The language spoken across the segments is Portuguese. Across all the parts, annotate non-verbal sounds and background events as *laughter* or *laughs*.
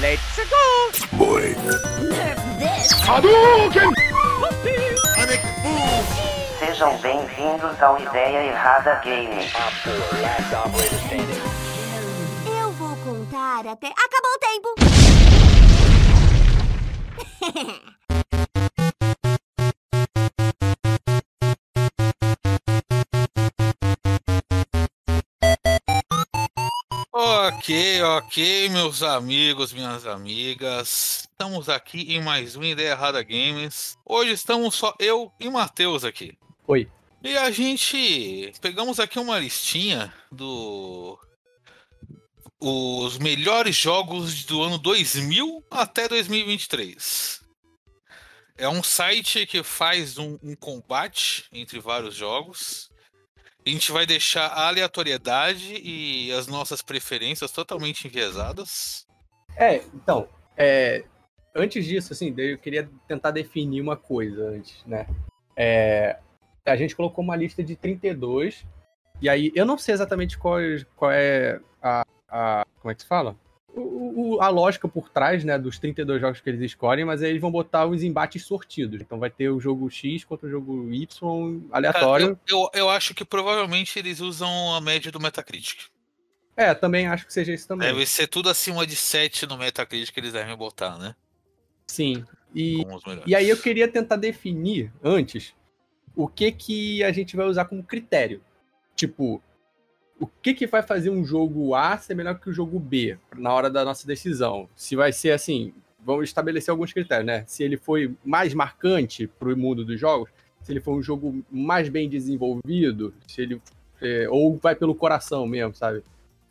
Let's go! Boy. Nerf this! Hadouken! Sejam bem-vindos ao Ideia Errada Game. Eu vou contar até. Acabou o tempo! *laughs* Ok, ok, meus amigos, minhas amigas. Estamos aqui em mais um Ideia Errada Games. Hoje estamos só eu e Matheus aqui. Oi. E a gente pegamos aqui uma listinha do os melhores jogos do ano 2000 até 2023. É um site que faz um, um combate entre vários jogos. A gente vai deixar a aleatoriedade e as nossas preferências totalmente enviesadas. É, então, é, antes disso, assim, eu queria tentar definir uma coisa antes, né? É, a gente colocou uma lista de 32, e aí eu não sei exatamente qual, qual é a, a. Como é que se fala? O, o, a lógica por trás, né, dos 32 jogos que eles escolhem, mas aí eles vão botar os embates sortidos. Então vai ter o jogo X contra o jogo Y aleatório. Cara, eu, eu, eu, acho que provavelmente eles usam a média do Metacritic. É, também acho que seja isso também. Deve ser tudo acima de 7 no Metacritic que eles devem botar, né? Sim. E, e aí eu queria tentar definir antes o que que a gente vai usar como critério. Tipo, o que, que vai fazer um jogo A ser melhor que o jogo B na hora da nossa decisão? Se vai ser assim, vamos estabelecer alguns critérios, né? Se ele foi mais marcante para o mundo dos jogos, se ele foi um jogo mais bem desenvolvido, se ele é, ou vai pelo coração mesmo, sabe?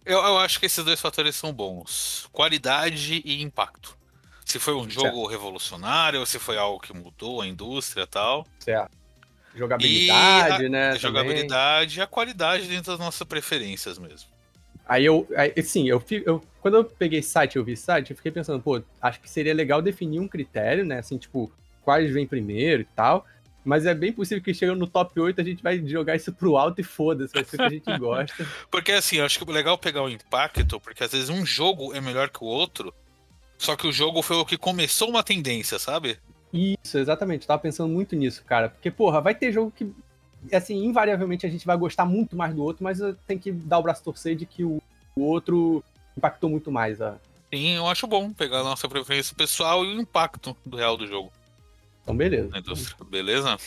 Eu, eu, acho que esses dois fatores são bons: qualidade e impacto. Se foi um jogo certo. revolucionário, ou se foi algo que mudou a indústria e tal. Certo. Jogabilidade, a, né? A jogabilidade e a qualidade dentro das nossas preferências mesmo. Aí eu, aí, sim, eu, eu, quando eu peguei site eu vi site, eu fiquei pensando, pô, acho que seria legal definir um critério, né? Assim, tipo, quais vem primeiro e tal. Mas é bem possível que chegando no top 8 a gente vai jogar isso pro alto e foda-se, vai ser o que a gente *laughs* gosta. porque assim, eu acho que é legal pegar o impacto, porque às vezes um jogo é melhor que o outro, só que o jogo foi o que começou uma tendência, sabe? Isso, exatamente. Eu tava pensando muito nisso, cara. Porque, porra, vai ter jogo que, assim, invariavelmente a gente vai gostar muito mais do outro, mas tem que dar o braço torcer de que o, o outro impactou muito mais. Ó. Sim, eu acho bom pegar a nossa preferência pessoal e o impacto do real do jogo. Então, beleza. Beleza?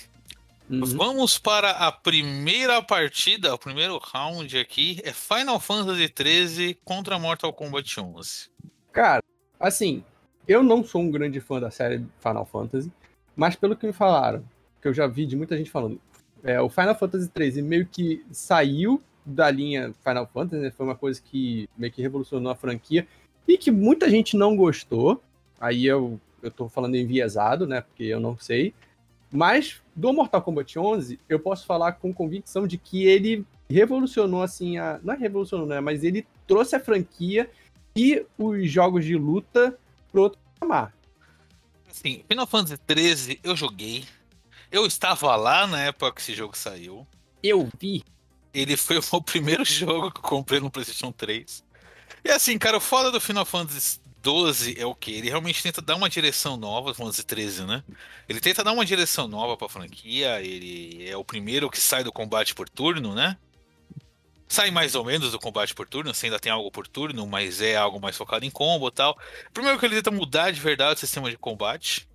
Uhum. Vamos para a primeira partida, o primeiro round aqui é Final Fantasy XIII contra Mortal Kombat 11. Cara, assim, eu não sou um grande fã da série Final Fantasy, mas pelo que me falaram, que eu já vi de muita gente falando, é, o Final Fantasy XIII meio que saiu da linha Final Fantasy, né? foi uma coisa que meio que revolucionou a franquia e que muita gente não gostou. Aí eu, eu tô falando enviesado, né? Porque eu não sei. Mas do Mortal Kombat 11, eu posso falar com convicção de que ele revolucionou assim a, não é revolucionou, né, mas ele trouxe a franquia e os jogos de luta pro outro patamar. Sim, Final Fantasy XIII eu joguei. Eu estava lá na época que esse jogo saiu. Eu vi. Ele foi o meu *laughs* primeiro jogo que eu comprei no PlayStation 3. E assim, cara, o foda do Final Fantasy 12 é o que? Ele realmente tenta dar uma direção nova, Fantasy 13, né? Ele tenta dar uma direção nova pra franquia. Ele é o primeiro que sai do combate por turno, né? Sai mais ou menos do combate por turno, você ainda tem algo por turno, mas é algo mais focado em combo e tal. Primeiro que ele tenta mudar de verdade o sistema de combate,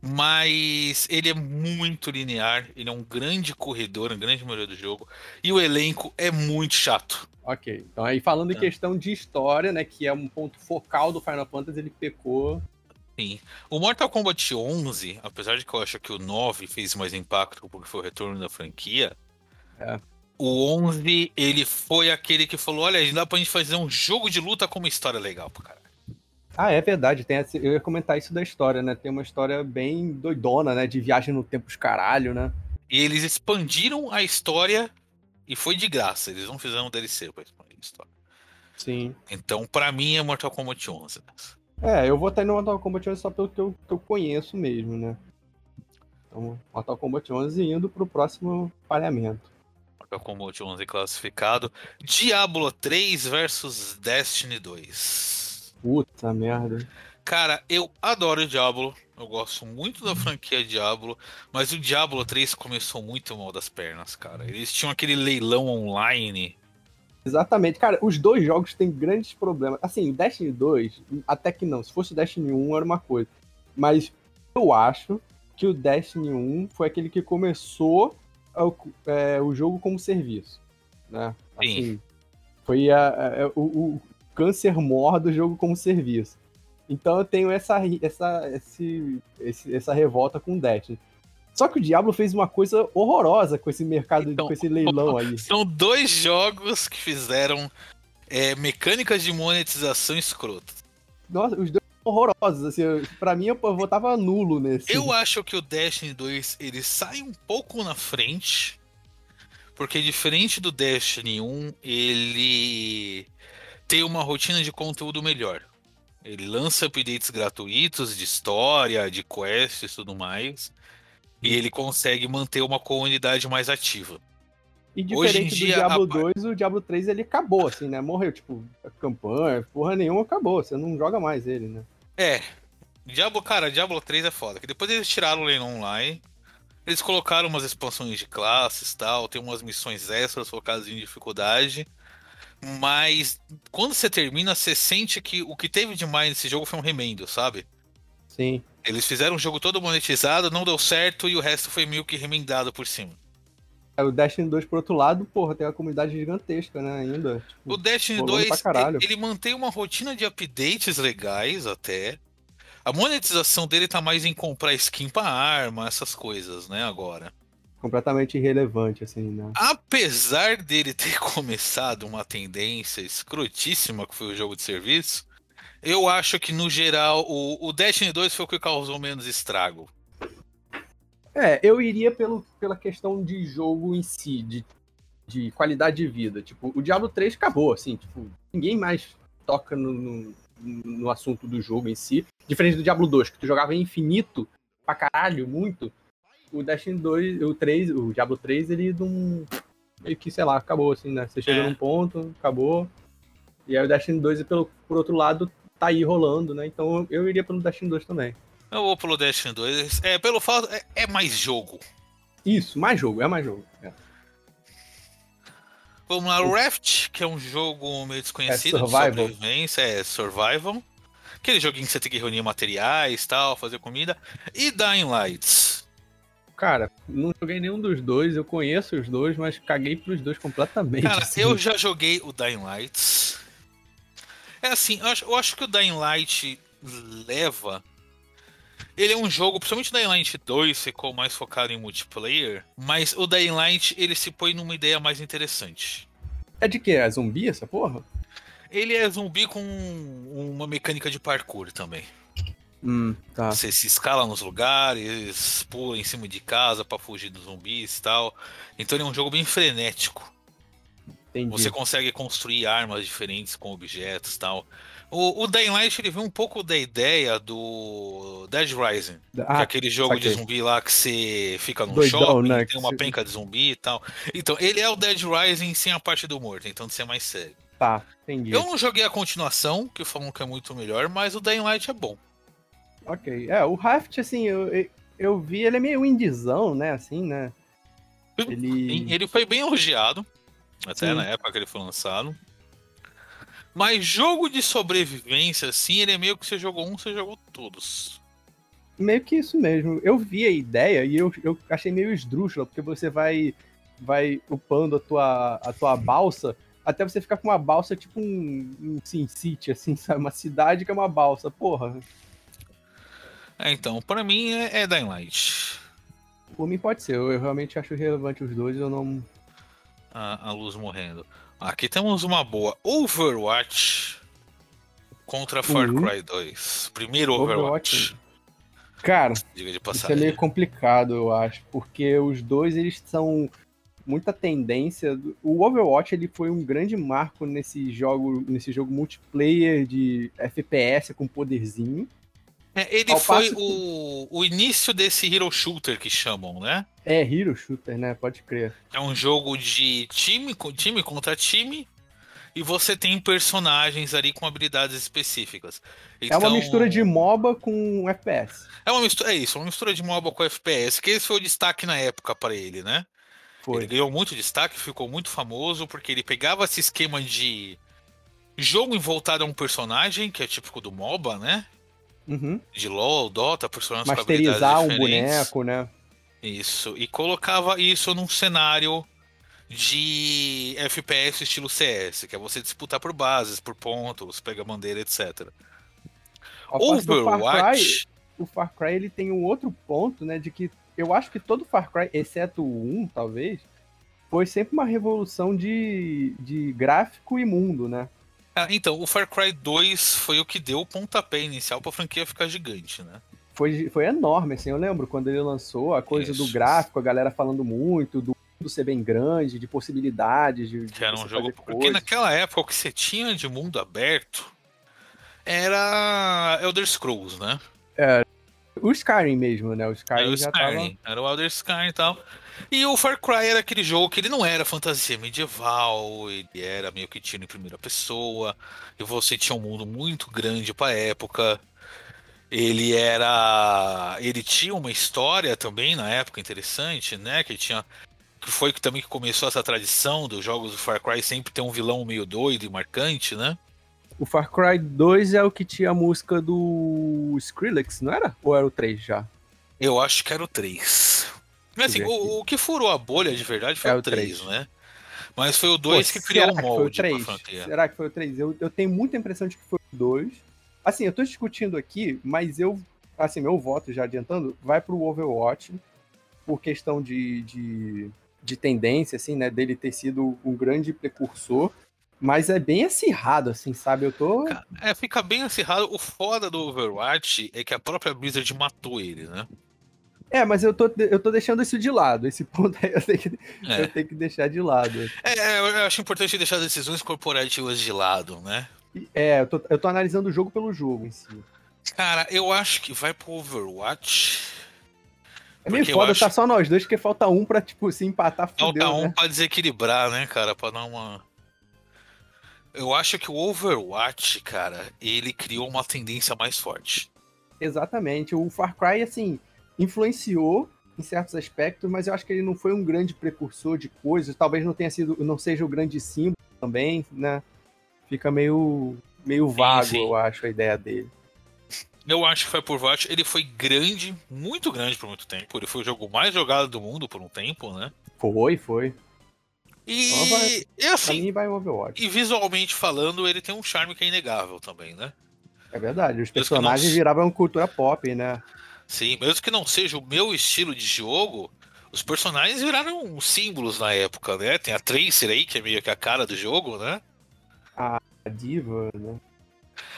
mas ele é muito linear, ele é um grande corredor, um grande maioria do jogo, e o elenco é muito chato. Ok, então aí falando em é. questão de história, né, que é um ponto focal do Final Fantasy, ele pecou Sim. O Mortal Kombat 11, apesar de que eu acho que o 9 fez mais impacto porque foi o retorno da franquia, é o 11, ele foi aquele que falou: olha, dá pra gente fazer um jogo de luta com uma história legal pra caralho. Ah, é verdade. Tem essa, eu ia comentar isso da história, né? Tem uma história bem doidona, né? De viagem no tempo os caralho, né? E eles expandiram a história e foi de graça. Eles não fizeram um DLC pra expandir a história. Sim. Então, pra mim, é Mortal Kombat 11. É, eu vou estar no Mortal Kombat 11 só pelo que eu, que eu conheço mesmo, né? Então, Mortal Kombat 11 indo pro próximo pareamento. Mortal Kombat 11 classificado. Diablo 3 versus Destiny 2. Puta merda. Cara, eu adoro o Diablo. Eu gosto muito da franquia Diablo, mas o Diablo 3 começou muito mal das pernas, cara. Eles tinham aquele leilão online. Exatamente. Cara, os dois jogos têm grandes problemas. Assim, Destiny 2, até que não. Se fosse Destiny 1, era uma coisa. Mas eu acho que o Destiny 1 foi aquele que começou é, o jogo como serviço. Né? Sim. Assim, foi a- a- o, o câncer mor do jogo como serviço. Então eu tenho essa, essa, esse, esse- essa revolta com o Destiny. Só que o Diablo fez uma coisa horrorosa com esse mercado, Então, com esse leilão *laughs* aí. São dois jogos que fizeram é, mecânicas de monetização escrotas. Nossa, os dois são horrorosos. Assim, pra mim, eu, eu votava nulo nesse. Eu acho que o Destiny 2 ele sai um pouco na frente, porque diferente do Destiny 1, ele tem uma rotina de conteúdo melhor. Ele lança updates gratuitos de história, de quests e tudo mais. E ele consegue manter uma comunidade mais ativa. E Hoje em diferente dia, do Diablo a- 2, o Diablo 3 ele acabou, assim, né? Morreu, tipo, a campanha, porra nenhuma, acabou. Você não joga mais ele, né? É. Diablo, cara, Diablo 3 é foda. Que depois eles tiraram o leilão online. Eles colocaram umas expansões de classes e tal. Tem umas missões extras focadas em dificuldade. Mas quando você termina, você sente que o que teve demais nesse jogo foi um remendo, sabe? Sim. Eles fizeram o jogo todo monetizado, não deu certo e o resto foi meio que remendado por cima. É, O Destiny 2, por outro lado, porra, tem uma comunidade gigantesca, né, ainda. Tipo, O Destiny Rolando 2, pra caralho. ele, ele mantém uma rotina de updates legais até. A monetização dele tá mais em comprar skin pra arma, essas coisas, né, agora. completamente irrelevante, assim, né? Apesar dele ter *laughs* começado uma tendência escrotíssima que foi o jogo de serviço, eu acho que no geral o, o Destiny 2 foi o que causou menos estrago. É, eu iria pelo, pela questão de jogo em si, de, de qualidade de vida. Tipo, o Diablo 3 acabou, assim, tipo, ninguém mais toca no, no, no assunto do jogo em si. Diferente do Diablo 2, que tu jogava infinito pra caralho, muito. O Destiny 2, o 3, o Diablo 3, ele não. Meio que, sei lá, acabou, assim, né? Você chega É. num ponto, acabou. E aí o Destiny 2, pelo, por outro lado, tá aí rolando, né? Então eu iria pelo Destiny 2 também. Eu vou pelo Destiny 2. É, pelo fato. É, é mais jogo. Isso, mais jogo, é mais jogo. É. Vamos lá, Raft, que é um jogo meio desconhecido É survival. de sobrevivência, é survival. Aquele joguinho que você tem que reunir materiais tal, fazer comida. E Dying Lights. Cara, não joguei nenhum dos dois, eu conheço os dois, mas caguei pros dois completamente. Cara, assim. eu já joguei o Dying Light. É assim, eu acho, eu acho que o Dying Light leva. Ele é um jogo, principalmente o Dying Light 2 ficou mais focado em multiplayer, mas o Dying Light ele se põe numa ideia mais interessante. É de quê? É zumbi essa porra? Ele é zumbi com uma mecânica de parkour também. Hum, tá. Você se escala nos lugares, pula em cima de casa pra fugir dos zumbis e tal. Então ele é um jogo bem frenético. Entendi. Você consegue construir armas diferentes com objetos e tal. O, o Dying Light ele vem um pouco da ideia do Dead Rising. que é Ah, aquele jogo de saquei. zumbi lá que você fica num Doidão, shopping, né, tem uma penca de zumbi e tal. Então, ele é o Dead Rising sem a parte do morto, então de ser mais sério. tá, entendi. Eu não joguei a continuação, que falam que é muito melhor, mas o Dying Light é bom. Ok. É, o Raft, assim, eu, eu- eu vi, ele é meio indizão, né, assim, né? Ele... Ele foi bem elogiado, até Sim. na época que ele foi lançado. Mas jogo de sobrevivência, assim, ele é meio que você jogou um, você jogou todos. Meio que isso mesmo. Eu vi a ideia e eu, eu achei meio esdrúxula, porque você vai vai upando a tua, a tua balsa até você ficar com uma balsa tipo um, um Sin City, assim, *laughs* sabe? Uma cidade que é uma balsa. Porra, É, então, pra mim é, é Dying Light. por mim pode ser. Eu, eu realmente acho relevante os dois, eu não... A, a luz morrendo. Aqui temos uma boa. Overwatch contra Far Uhum. Cry 2. Primeiro Overwatch. Overwatch. De Isso é meio complicado, eu acho, porque os dois eles são muita tendência. O Overwatch ele foi um grande marco nesse jogo, nesse jogo multiplayer de FPS com poderzinho. É, ele Ao foi passo que- o, o início desse Hero Shooter que chamam, né? É Hero Shooter, né? Pode crer. É um jogo de time, time contra time. e você tem personagens ali com habilidades específicas. É uma Então, mistura de MOBA com FPS. É uma mistura, é isso, uma mistura de MOBA com FPS, que esse foi o destaque na época para ele, né? Ele Foi. ganhou muito destaque, ficou muito famoso, porque ele pegava esse esquema de jogo voltado a um personagem, que é típico do MOBA, né? Uhum. De LoL, Dota, personagens com Masterizar um habilidades diferentes. boneco, né? Isso, e colocava isso num cenário de FPS estilo CS, que é você disputar por bases, por pontos, pega bandeira, etc. Parte do Far Cry, Overwatch, o Far Cry ele tem um outro ponto, né, de que eu acho que todo Far Cry, exceto o 1, talvez, foi sempre uma revolução de, de gráfico e mundo, né? Ah, então, o Far Cry 2 foi o que deu o pontapé inicial pra franquia ficar gigante, né? Foi, foi enorme, assim, eu lembro quando ele lançou a coisa do Isso. gráfico, a galera falando muito, do mundo ser bem grande, de possibilidades, de, Que era um jogo. Porque naquela época o que você tinha de mundo aberto era Elder Scrolls, né? O Skyrim mesmo, né? O Skyrim Era o já Skyrim, era o Elder Skyrim e tal. E o Far Cry era aquele jogo que ele não era fantasia medieval, ele era meio que tiro em primeira pessoa, e você tinha um mundo muito grande pra época. Ele era. Ele tinha uma história também na época interessante, né? Que tinha. Que foi que também que começou essa tradição dos jogos do Far Cry sempre ter um vilão meio doido e marcante, né? O Far Cry 2 é o que tinha a música do Skrillex, não era? Ou era o 3 já? Eu acho que era o 3. Mas assim, o, o que furou a bolha de verdade foi É o o 3, 3. né? Mas foi o 2 Pô, que criou o foi o molde pra 3? franquia. Será que foi o 3? Eu, eu tenho muita impressão de que foi o 2. Assim, eu tô discutindo aqui, mas eu, assim, meu voto já adiantando, vai pro Overwatch por questão de, de, de tendência, assim, né, dele ter sido um grande precursor, mas é bem acirrado, assim, sabe? Eu tô... É, fica bem acirrado. O foda do Overwatch é que a própria Blizzard matou ele, né? É, mas eu tô, eu tô deixando isso de lado, esse *laughs* ponto aí eu tenho que, É. eu tenho que deixar de lado. É, eu acho importante deixar as decisões corporativas de lado, né? É, eu tô, eu tô analisando o jogo pelo jogo em si. Cara, eu acho que vai pro Overwatch. É meio foda, acho- tá só nós dois, porque falta um pra, tipo, se empatar, fudeu, Falta um né? pra desequilibrar, né, cara? Pra dar uma. Eu acho que o Overwatch, cara, ele criou uma tendência mais forte. Exatamente. O Far Cry, assim, influenciou em certos aspectos, mas eu acho que ele não foi um grande precursor de coisas. Talvez não tenha sido, não seja o grande símbolo também, né? Fica meio, meio vago, sim. eu acho, a ideia dele. Eu acho que foi por Overwatch. Ele foi grande, muito grande por muito tempo. Ele foi o jogo mais jogado do mundo por um tempo, né? Foi, foi. E, vai- e assim, vai Overwatch. e visualmente falando, ele tem um charme que é inegável também, né? É verdade. Os que não- personagens viravam cultura pop, né? Sim, mesmo que não seja o meu estilo de jogo, os personagens viraram símbolos na época, né? Tem a Tracer aí, que é meio que a cara do jogo, né? A diva, né?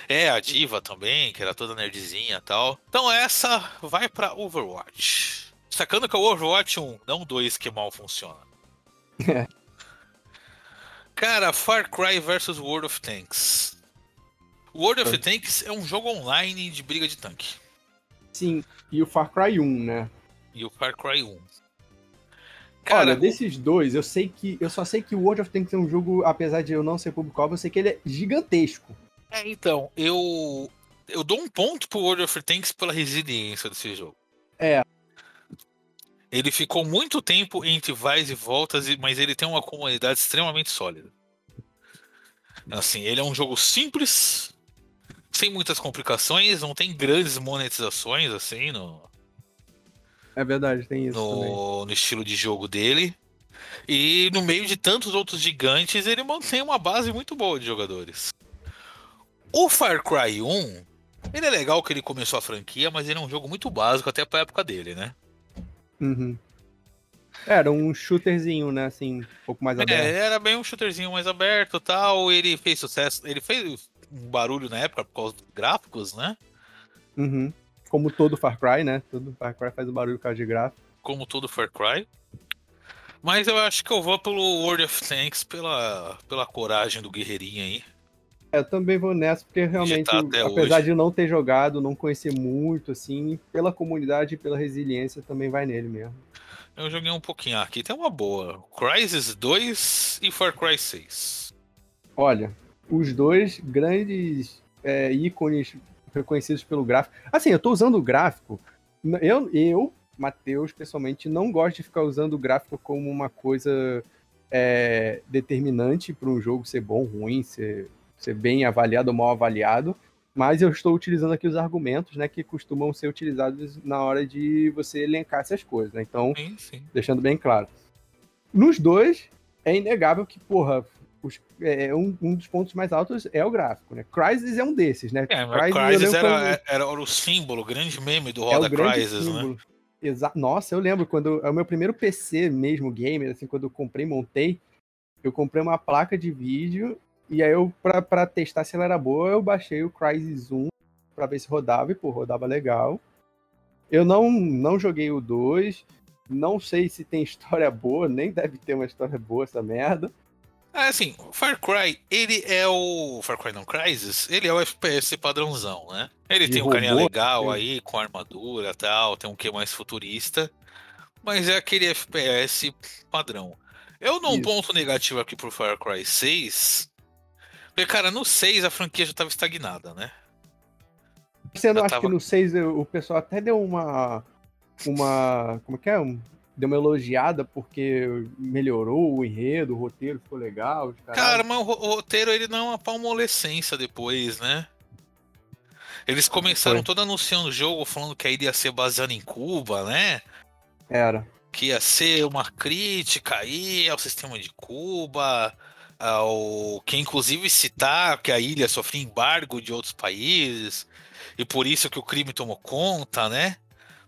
É, a Diva também, que era toda nerdzinha e tal. Então essa vai pra Overwatch. Sacando que é o Overwatch 1, não 2 que mal funciona. É. *laughs* Cara, Far Cry vs World of Tanks. World of. Tanks é um jogo online de briga de tanque. Sim, e o Far Cry 1, né? E o Far Cry 1. Cara, Olha, desses dois, eu sei que. Eu só sei que o World of Tanks é um jogo, apesar de eu não ser público-alvo, eu sei que ele é gigantesco. É, então, eu eu dou um ponto pro World of Tanks pela resiliência desse jogo. É. Ele ficou muito tempo entre vais e voltas, mas ele tem uma comunidade extremamente sólida. Assim, ele é um jogo simples, sem muitas complicações, não tem grandes monetizações assim no, É verdade, tem isso no, no estilo de jogo dele. E no meio de tantos outros gigantes, ele mantém uma base muito boa de jogadores. O Far Cry 1, ele é legal que ele começou a franquia, mas ele é um jogo muito básico até pra época dele, né? Uhum. Era um shooterzinho, né? Assim, um pouco mais É, aberto. era bem um shooterzinho mais aberto tal. Ele fez sucesso, ele fez um barulho na época por causa dos gráficos, né? Uhum. Como todo Far Cry, né? Todo Far Cry faz o barulho por causa de gráfico. Como todo Far Cry. Mas eu acho que eu vou pelo World of Tanks pela, pela coragem do guerreirinho aí. É, Eu também vou nessa, porque realmente, tá apesar hoje. de não ter jogado, não conhecer muito, assim, pela comunidade e pela resiliência, também vai nele mesmo. Eu joguei um pouquinho. Ah, aqui tem uma boa. Crysis 2 e Far Cry 6. Olha, os dois grandes é, ícones reconhecidos pelo gráfico. Assim, eu tô usando o gráfico. Eu, eu Matheus, pessoalmente, não gosto de ficar usando o gráfico como uma coisa é, determinante para um jogo ser bom, ruim, ser, ser bem avaliado ou mal avaliado. Mas eu estou utilizando aqui os argumentos, né, que costumam ser utilizados na hora de você elencar essas coisas, né? Então, Sim, sim. deixando bem claro. Nos dois, é inegável que, porra, os- é, um, um dos pontos mais altos é o gráfico, né? Crysis é um desses, né? É, Crysis, era, quando- era o símbolo, o grande meme do é Roda grande Crysis, né? símbolo. Exa Nossa, eu lembro quando é o meu primeiro PC mesmo, gamer, assim, quando eu comprei, montei, eu comprei uma placa de vídeo e aí eu, pra, pra testar se ela era boa, eu baixei o Crysis 1 pra ver se rodava e, pô, rodava legal. Eu não, não joguei o 2, não sei se tem *laughs* história boa, nem deve ter uma história boa essa merda. É, assim, o Far Cry, ele é o. Far Cry não Crysis, ele é o FPS padrãozão, né? Ele De tem um carinha legal sim. aí, com armadura e tal, tem um que mais futurista, mas é aquele FPS padrão. Eu um Isso. ponto negativo aqui pro Far Cry 6. Porque, cara, no 6 a franquia já tava estagnada, né? Você não acha tava- que no 6 eu- o pessoal até deu uma. Uma. Como que é? Um- deu uma elogiada porque melhorou o enredo, o roteiro ficou legal. Cara, mas o ro- o roteiro ele não é uma palmolescência depois, né? Eles começaram Foi. todo anunciando o jogo falando que aí ia ser baseado em Cuba, né? Era. que ia ser uma crítica aí ao sistema de Cuba, ao que inclusive citar que a ilha sofria embargo de outros países e por isso que o crime tomou conta, né?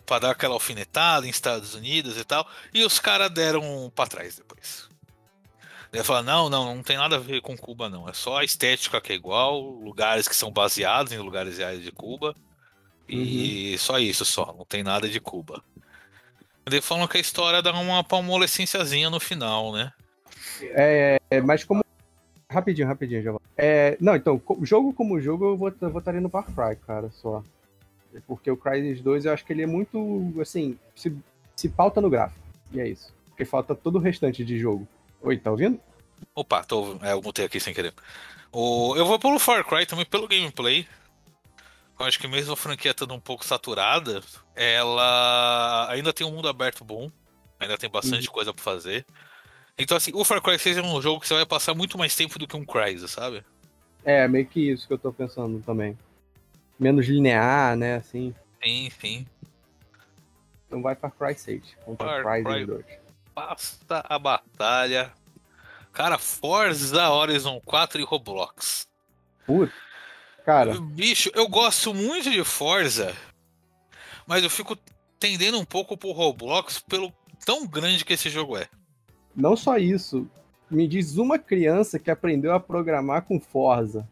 Para dar aquela alfinetada em Estados Unidos e tal. E os caras deram para trás depois. Ele falou: não, não, não tem nada a ver com Cuba, não. É só a estética que é igual, lugares que são baseados em lugares reais de Cuba. E só isso, só. Não tem nada de Cuba. Ele falando que a história dá uma palmolescenciazinha no final, né? É, é, mas como. Rapidinho, rapidinho, já. É, não, então, jogo como jogo, eu vou eu votaria no Far Cry, cara, só. Porque o Crysis 2 eu acho que ele é muito. Assim, se, se pauta no gráfico. E é isso. Porque falta todo o restante de jogo. Oi, tá ouvindo? Opa, tô, é, eu mutei aqui sem querer. O, eu vou pelo Far Cry também, pelo gameplay. Eu acho que mesmo a franquia estando um pouco saturada, ela ainda tem um mundo aberto bom. Ainda tem bastante coisa pra fazer. Então, assim, o Far Cry 6 é um jogo que você vai passar muito mais tempo do que um Crysis, sabe? É, meio que isso que eu tô pensando também. Menos linear, né, assim. Sim, sim. Então vai Far Cry 6 contra Far Cry. 2. Basta a batalha. Cara, Forza Horizon 4 e Roblox. Puta. Cara, Bicho, eu gosto muito de Forza, mas eu fico tendendo um pouco pro Roblox pelo tão grande que esse jogo é. não só isso. Me diz uma criança que aprendeu a programar com Forza.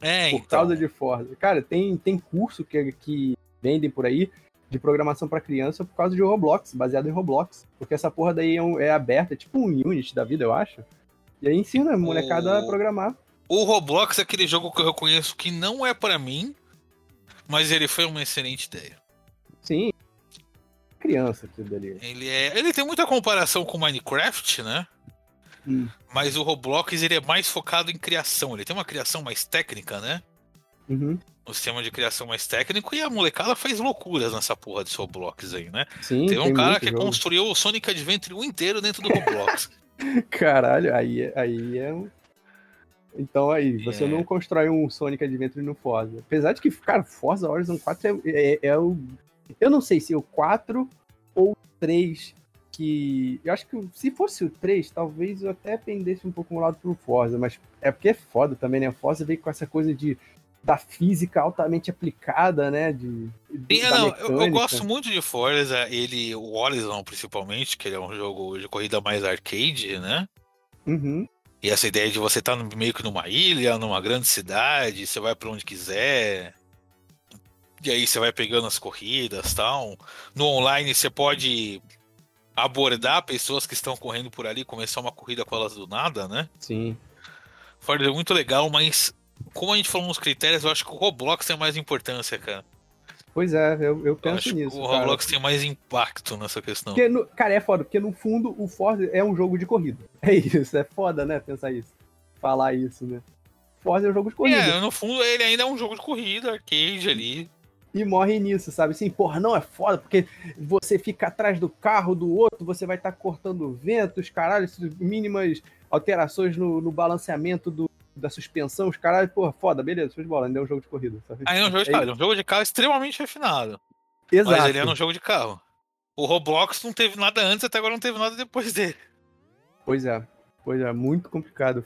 É, por então. causa de Forza. Cara, tem, tem curso que, que vendem por aí de programação pra criança por causa de Roblox, baseado em Roblox. Porque essa porra daí é, um- é aberta, é tipo um Unity da vida, eu acho. E aí ensina a molecada a O- programar. O Roblox é aquele jogo que eu reconheço que não é pra mim, mas ele foi uma excelente ideia. Sim. Criança, aquilo dali. Ele é, ele tem muita comparação com Minecraft, né? Hum. Mas o Roblox ele é mais focado em criação. Ele tem uma criação mais técnica, né? Uhum. Um sistema de criação mais técnico e a molecada faz loucuras nessa porra desse Roblox aí, né? Sim, Tem um tem cara que jogo. construiu o Sonic Adventure 1 inteiro dentro do Roblox. *laughs* Caralho, aí, é- aí é um. Então aí, você É. não constrói um Sonic Adventure no Forza. Apesar de que, cara, Forza Horizon 4 é, é- é o. Eu não sei se é o 4 ou o 3 que. Eu acho que se fosse o 3, talvez eu até pendesse um pouco um lado pro Forza, mas é porque é foda também, né? O Forza veio com essa coisa de. Da física altamente aplicada, né? De, de- da não, eu, eu gosto muito de Forza, ele, o Horizon principalmente, que ele é um jogo de corrida mais arcade, né? Uhum. E essa ideia de você estar meio que numa ilha, numa grande cidade, você vai pra onde quiser. E aí você vai pegando as corridas tal. No online você pode abordar pessoas que estão correndo por ali, começar uma corrida com elas do nada, né? Sim. Forza é muito legal, mas como a gente falou nos critérios, eu acho que o Roblox tem mais importância, cara. Pois é, eu, eu Eu penso acho nisso. que o cara. Roblox tem mais impacto nessa questão. Porque, no- cara, é foda, porque no fundo o Forza é um jogo de corrida. *laughs* É isso, é foda, né, pensar isso. falar isso, né? Forza é um jogo de corrida. É, no fundo ele ainda é um jogo de corrida, arcade ali. E morre nisso, sabe? Assim, porra, não é foda, porque você fica atrás do carro do outro, você vai estar cortando ventos, caralho, mínimas alterações no, no balanceamento do, da suspensão, os caralho, porra, foda, beleza, show de bola, ainda é um jogo de corrida. Sabe? Aí é um jogo de É carro, é um jogo de carro extremamente refinado. Exato. Mas ele é um jogo de carro. O Roblox não teve nada antes, até agora não teve nada depois dele. Pois é, pois é, muito complicado.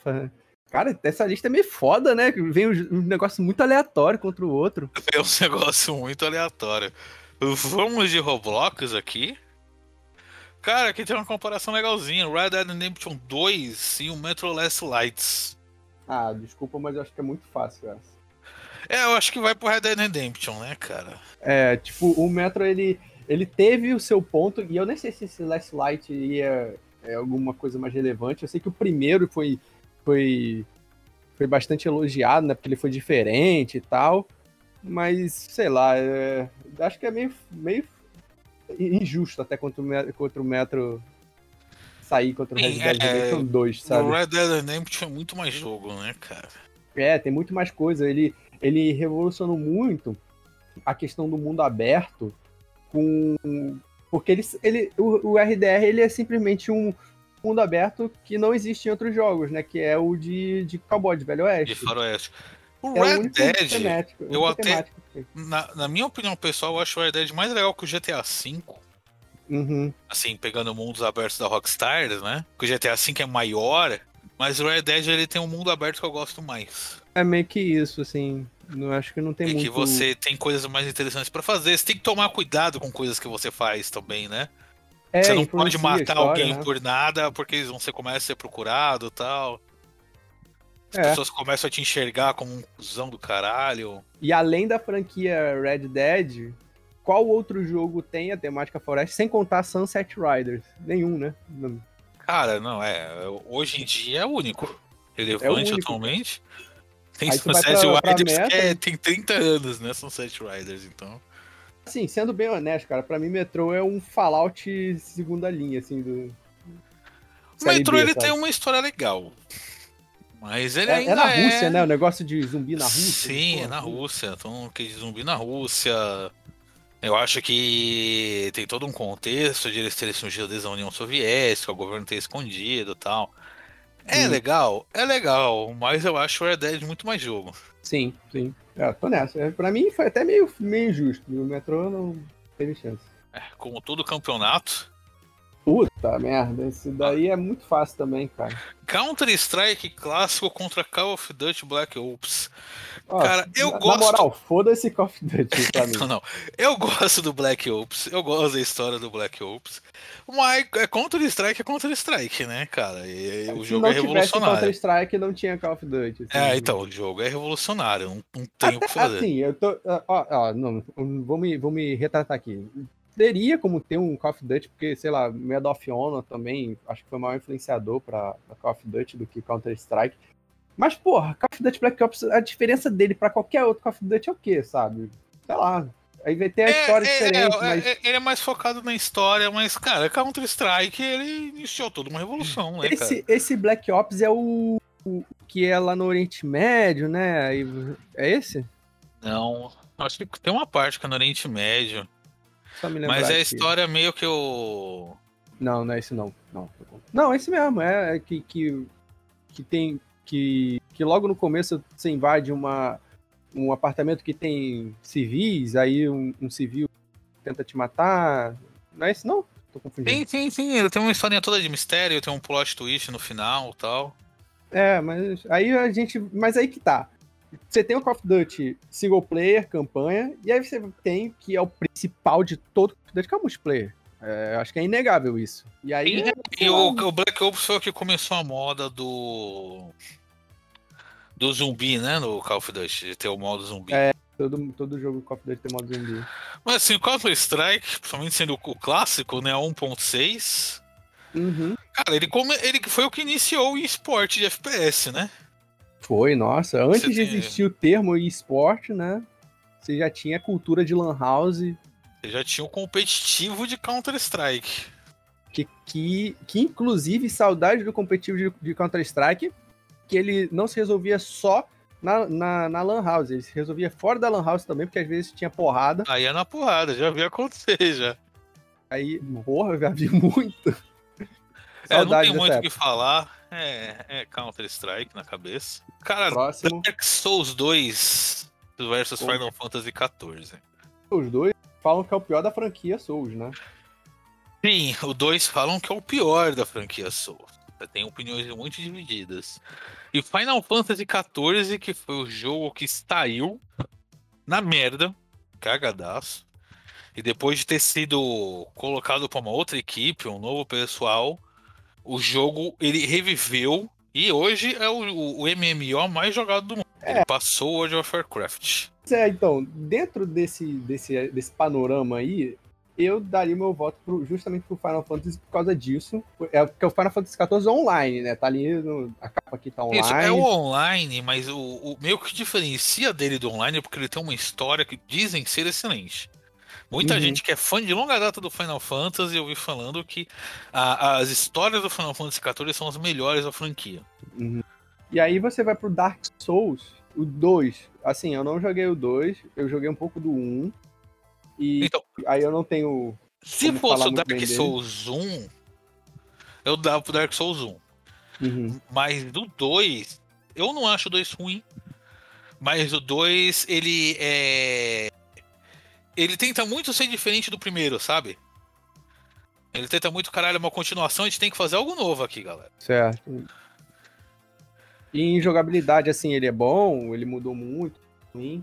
Cara, essa lista é meio foda, né? Vem um um negócio muito aleatório contra o outro. É um *laughs* negócio muito aleatório. Vamos de Roblox aqui. Cara, aqui tem uma comparação legalzinha. Red Dead Redemption 2 e o Metro Last Lights. Ah, desculpa, mas eu acho que é muito fácil essa. É, eu acho que vai pro Red Dead Redemption, né, cara? É, tipo, o Metro, ele, ele teve o seu ponto, e eu nem sei se esse Last Light ia é alguma coisa mais relevante. Eu sei que o primeiro foi, foi, foi bastante elogiado, né? Porque ele foi diferente e tal. Mas, sei lá, é, acho que é meio, meio injusto até contra o, contra o Metro sair contra o Red Sim, Dead é, Redemption 2, sabe? No Red Dead Redemption é muito mais jogo, né, cara? É, tem muito mais coisa. Ele, ele revolucionou muito a questão do mundo aberto com. Porque ele, ele, o, o RDR ele é simplesmente um mundo aberto que não existe em outros jogos, né? Que é o de, de cowboy, de Velho Oeste. De Faroeste. O é Red Dead, temático, eu até- na, na minha opinião pessoal, eu acho o Red Dead mais legal que o GTA V. Uhum. Assim, pegando mundos abertos da Rockstar, né? Que o GTA V é maior, mas o Red Dead ele tem um mundo aberto que eu gosto mais. É meio que isso, assim. Não acho que não tem é muito. que você tem coisas mais interessantes pra fazer. Você tem que tomar cuidado com coisas que você faz também, né? É, você não pode matar história, alguém né? por nada, porque você começa a ser procurado e tal. As É. pessoas começam a te enxergar como um cuzão do caralho. E além da franquia Red Dead, qual outro jogo tem a temática floresta, sem contar Sunset Riders? Nenhum, né? Não. Cara, não, é. Hoje em dia é o único. Relevante único. atualmente. Tem Sunset Riders que meta é- e- tem 30 anos, né? Sunset Riders, então. Assim, sendo bem honesto, cara, pra mim Metro é um Fallout segunda linha, assim, do... O B, ele sabe? tem uma história legal. Mas ele É, ainda é na Rússia, né? O negócio de zumbi na Rússia. Sim, é na Rússia. Então, que zumbi na Rússia. Eu acho que tem todo um contexto de eles terem surgido desde a União Soviética, o governo ter escondido e tal. É Hum. legal, é legal, mas eu acho o Red Dead muito mais jogo. Sim, sim. É, tô nessa. É, Pra mim foi até meio, meio injusto. O Metro não teve chance. É, como todo campeonato. Puta merda, esse daí é muito fácil também, cara. Counter-Strike clássico contra Call of Duty Black Ops. Cara, eu na, gosto- Na moral, foda-se Call of Duty pra *laughs* mim. Não, não. Eu gosto do Black Ops, eu gosto da história do Black Ops. Mas é Counter-Strike é Counter-Strike, né, cara? E, o jogo não é revolucionário. Counter-Strike, não tinha Call of Duty. assim. É, então, o jogo é revolucionário, não, não tem o que *laughs* fazer. Assim, eu tô. Ó, ó, não, vou me, vou me retratar aqui. Teria como ter um Call of Duty, porque, sei lá, Medal of Honor também, acho que foi maior influenciador pra, pra Call of Duty do que Counter-Strike. Mas, porra, Call of Duty Black Ops, a diferença dele pra qualquer outro Call of Duty é o quê, sabe? Sei lá. Aí vai ter a história é, diferente, é, mas. é, ele é mais focado na história, mas, cara, Counter-Strike, ele iniciou toda uma revolução, né, cara? Esse, esse Black Ops é o, o que é lá no Oriente Médio, né? É esse? Não, acho que tem uma parte que é no Oriente Médio, mas é a história meio que o... Não, não é esse não. Não, não é esse mesmo. É que, que, que tem. Que, que logo no começo você invade uma, um apartamento que tem civis, aí um, um civil tenta te matar. Não é esse não? Tô confundindo. Sim, sim, sim, ele tem uma historinha toda de mistério, tem um plot twist no final e tal. É, mas aí a gente. Mas aí que tá. Você tem o Call of Duty single player, campanha, e aí você tem que é o principal de todo Call of Duty, que é o multiplayer. É, acho que é inegável isso. E aí. E lá, o, o Black Ops foi o que começou a moda do. Do zumbi, né? No Call of Duty, de ter o modo zumbi. É. todo, todo jogo Call of Duty tem modo zumbi. Mas assim, o Counter-Strike, principalmente sendo o clássico, né? 1.6. Uhum. Cara, ele, come... ele foi o que iniciou o esporte de FPS, né? Foi, nossa. Antes Você de tem- existir o termo esporte, né? Você já tinha a cultura de Lan House, Ele já tinha o competitivo de Counter-Strike. que, que, que inclusive, saudade do competitivo de, de Counter-Strike, que ele não se resolvia só na, na, na Lan House, ele se resolvia fora da Lan House também, porque às vezes tinha porrada. Aí é na porrada, já vi acontecer já. Aí, porra, já vi *laughs* muito. É, não tem muito o que falar. É, é Counter-Strike na cabeça. Cara, Próximo. Dark Souls 2 versus Pô. Final Fantasy XIV. Os dois falam que é o pior da franquia Souls, né? Sim, o 2 falam que é o pior da franquia Souls. Tem opiniões muito divididas. E Final Fantasy XIV, que foi o jogo que saiu na merda, cagadaço. E depois de ter sido colocado para uma outra equipe, um novo pessoal, o jogo ele reviveu e hoje é o, o- MMO mais jogado do mundo. Ele passou World of Warcraft. É, então, dentro desse, desse, desse panorama aí, eu daria meu voto pro- justamente pro Final Fantasy por causa disso. É porque o Final Fantasy XIV é online, né? Tá ali, no- a capa aqui tá online. Isso, é o online, mas o, o meio que diferencia dele do online é porque ele tem uma história que dizem ser excelente. Muita Uhum. gente que é fã de longa data do Final Fantasy eu vi falando que a- as histórias do Final Fantasy XIV são as melhores da franquia. Uhum. E aí você vai pro Dark Souls, o 2. Assim, eu não joguei o 2, eu joguei um pouco do 1. E Então, aí eu não tenho. se fosse o Dark. Souls 1, eu dava pro Dark Souls 1. Uhum. Mas do 2, eu não acho o 2 ruim. Mas o 2, ele é. Ele tenta muito ser diferente do primeiro, sabe? Ele tenta muito, caralho, é uma continuação, a gente tem que fazer algo novo aqui, galera. Certo. E em jogabilidade, assim, ele é bom, ele mudou muito. Ruim.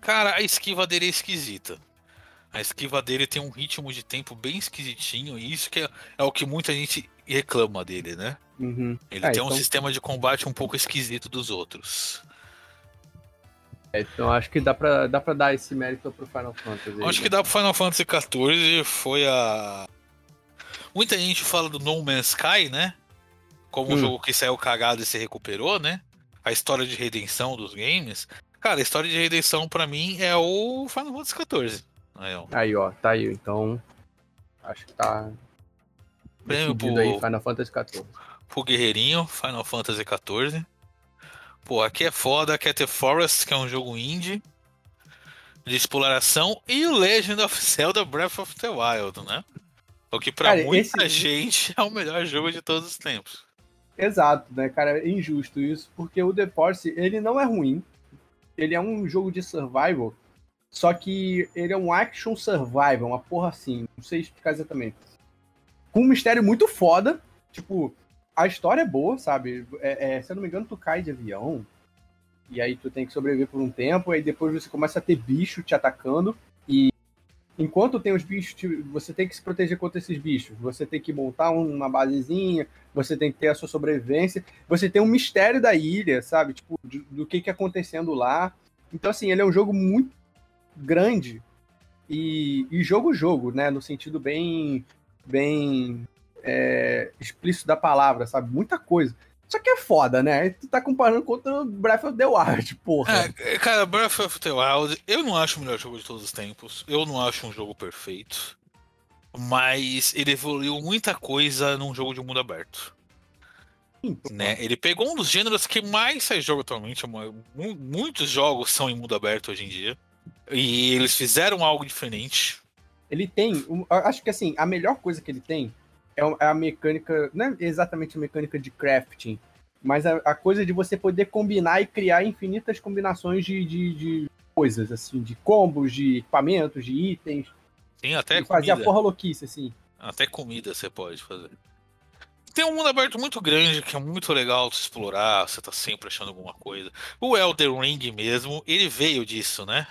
Cara, a esquiva dele é esquisita. A esquiva dele tem um ritmo de tempo bem esquisitinho, e isso que é, é o que muita gente reclama dele, né? Uhum. Ele É, tem um então- sistema de combate um pouco esquisito dos outros. É, então acho que dá pra, dá pra dar esse mérito pro Final Fantasy. aí, Acho né? que dá pro Final Fantasy XIV foi a. Muita gente fala do No Man's Sky, né? Como um Hum. jogo que saiu cagado e se recuperou, né? A história de redenção dos games. Cara, a história de redenção pra mim é o Final Fantasy XIV. Aí, ó. Aí, ó, tá aí. Então, acho que tá Prêmio pro- aí, Final Fantasy XIV. Pro Guerreirinho, Final Fantasy XIV. Pô, aqui é foda, Cat the Forest, que é um jogo indie de exploração, e o Legend of *laughs* Zelda Breath of the Wild, né? O que pra Cara, muita esse- gente é o melhor jogo de todos os tempos. Exato, né, cara? É injusto isso, porque o The Force, ele não é ruim. Ele é um jogo de survival, só que ele é um action survival, uma porra assim, não sei explicar exatamente. Com um mistério muito foda, tipo, a história é boa, sabe? É, é, se eu não me engano, tu cai de avião, e aí tu tem que sobreviver por um tempo, aí depois você começa a ter bicho te atacando, e enquanto tem os bichos, você tem que se proteger contra esses bichos. Você tem que montar uma basezinha, você tem que ter a sua sobrevivência, você tem um mistério da ilha, sabe? Tipo, de- do que que é acontecendo lá. Então, assim, ele é um jogo muito grande e, e jogo-jogo, né? No sentido bem, bem é, explícito da palavra, sabe? Muita coisa. Só que é foda, né? Tu tá comparando contra o Breath of the Wild, porra. É, cara, Breath of the Wild, eu não acho o melhor jogo de todos os tempos. Eu não acho um jogo perfeito. Mas ele evoluiu muita coisa num jogo de mundo aberto. Né? Ele pegou um dos gêneros que mais sai jogo atualmente. mu- Muitos jogos são em mundo aberto hoje em dia. E eles fizeram algo diferente. Ele tem. acho que assim, a melhor coisa que ele tem é é a mecânica. Não é exatamente a mecânica de crafting, mas a, a coisa de você poder combinar e criar infinitas combinações de, de, de coisas, assim, de combos, de equipamentos, de itens. Tem até e fazer a comida. porra louquice, assim. Até comida você pode fazer. Tem um mundo aberto muito grande que é muito legal de explorar, você tá sempre achando alguma coisa. O Elden Ring mesmo, ele veio disso, né?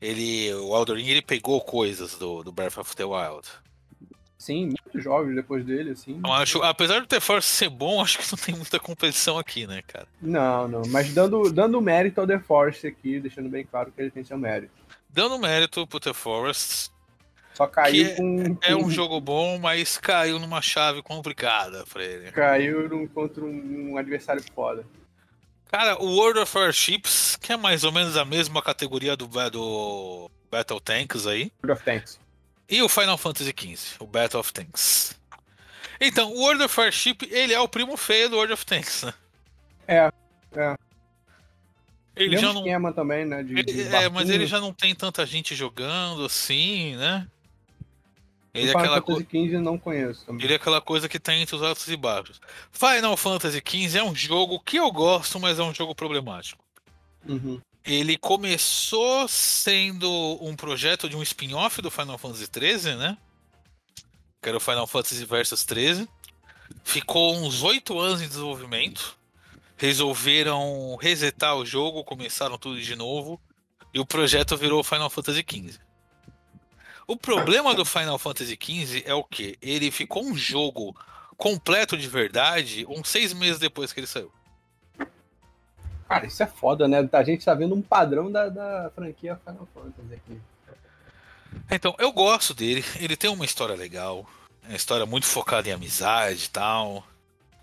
Ele, o Elden Ring ele pegou coisas do, do Breath of the Wild. Sim, muitos jogos depois dele, assim. Então, acho, apesar do The Force ser bom, *laughs* acho que não tem muita competição aqui, né, cara? Não, não. Mas dando, dando mérito ao The Force aqui, deixando bem claro que ele tem seu mérito. Dando mérito pro The Forest, Só caiu com. é um jogo bom, mas caiu numa chave complicada pra ele. Caiu num- contra um, um adversário foda. Cara, o World of Warships, que é mais ou menos a mesma categoria do, do Battle Tanks aí. World of Tanks. E o Final Fantasy XV, o Battle of Tanks. Então, o World of Warship, ele é o primo feio do World of Tanks, né? É, é. Ele Mesmo já não. esquema também, né? De, de ele- é, mas ele já não tem tanta gente jogando assim, né? Ele é Final aquela Fantasy coisa. XV não conheço também. Ele é aquela coisa que tá entre os altos e baixos. Final Fantasy XV é um jogo que eu gosto, mas é um jogo problemático. Uhum. Ele começou sendo um projeto de um spin-off do Final Fantasy XIII, né? Que era o Final Fantasy Versus 13. Ficou uns oito anos em desenvolvimento. Resolveram resetar o jogo, começaram tudo de novo. E o projeto virou Final Fantasy XV. O problema do Final Fantasy XV é o que? Ele ficou um jogo completo de verdade uns seis meses depois que ele saiu. Cara, isso é foda, né? A gente tá vendo um padrão da, da franquia Final Fantasy aqui. Então, eu gosto dele. Ele tem uma história legal. É uma história muito focada em amizade e tal.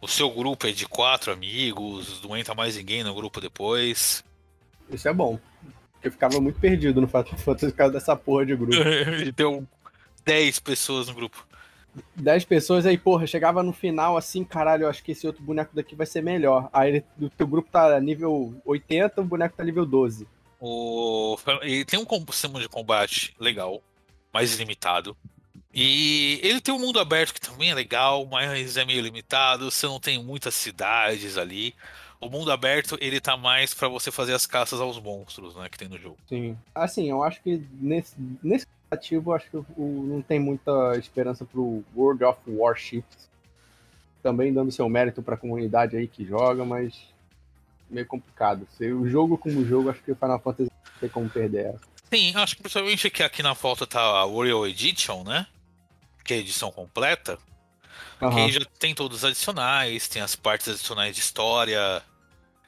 O seu grupo é de quatro amigos. Não entra mais ninguém no grupo depois. Isso é bom. Porque eu ficava muito perdido no Final Fantasy por causa dessa porra de grupo. *laughs* Ele tem 10 pessoas no grupo. 10 pessoas aí, porra, chegava no final assim, caralho, eu acho que esse outro boneco daqui vai ser melhor. Aí ele- o teu grupo tá nível 80, o boneco tá nível 12. O... Ele tem um sistema de combate legal, mais limitado. E ele tem um mundo aberto que também é legal, mas é meio limitado. Você não tem muitas cidades ali. O mundo aberto ele tá mais pra você fazer as caças aos monstros, né, que tem no jogo. Sim. Assim, eu acho que nesse, nesse ativo, acho que o, não tem muita esperança pro World of Warships. Também dando seu mérito pra comunidade aí que joga, mas meio complicado. Se o jogo como jogo, acho que o Final Fantasy não tem como perder. Sim, acho que principalmente que aqui na volta tá a Warrior Edition, né? Que é a edição completa. Que Aham. aí já tem todos os adicionais, tem as partes adicionais de história.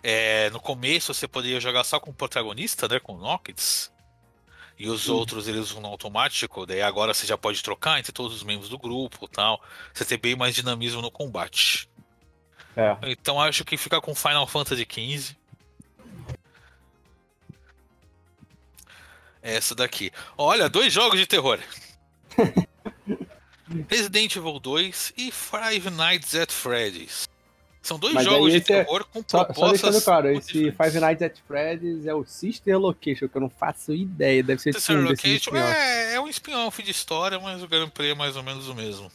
É, no começo você poderia jogar só com o protagonista, né? Com o Nockets. E os Sim. outros eles usam no automático. Daí agora você já pode trocar entre todos os membros do grupo e tal. Você tem bem mais dinamismo no combate. É. Então acho que fica com Final Fantasy XV. Essa daqui. Olha, dois jogos de terror. *laughs* Resident Evil 2 e Five Nights at Freddy's. São dois Mas jogos de é- terror com Só, propostas. só deixando claro, esse. Five Nights at Freddy's é o Sister Location, que eu não faço ideia. Deve ser Sister Location é, é um spin-off de história, mas o gameplay é mais ou menos o mesmo.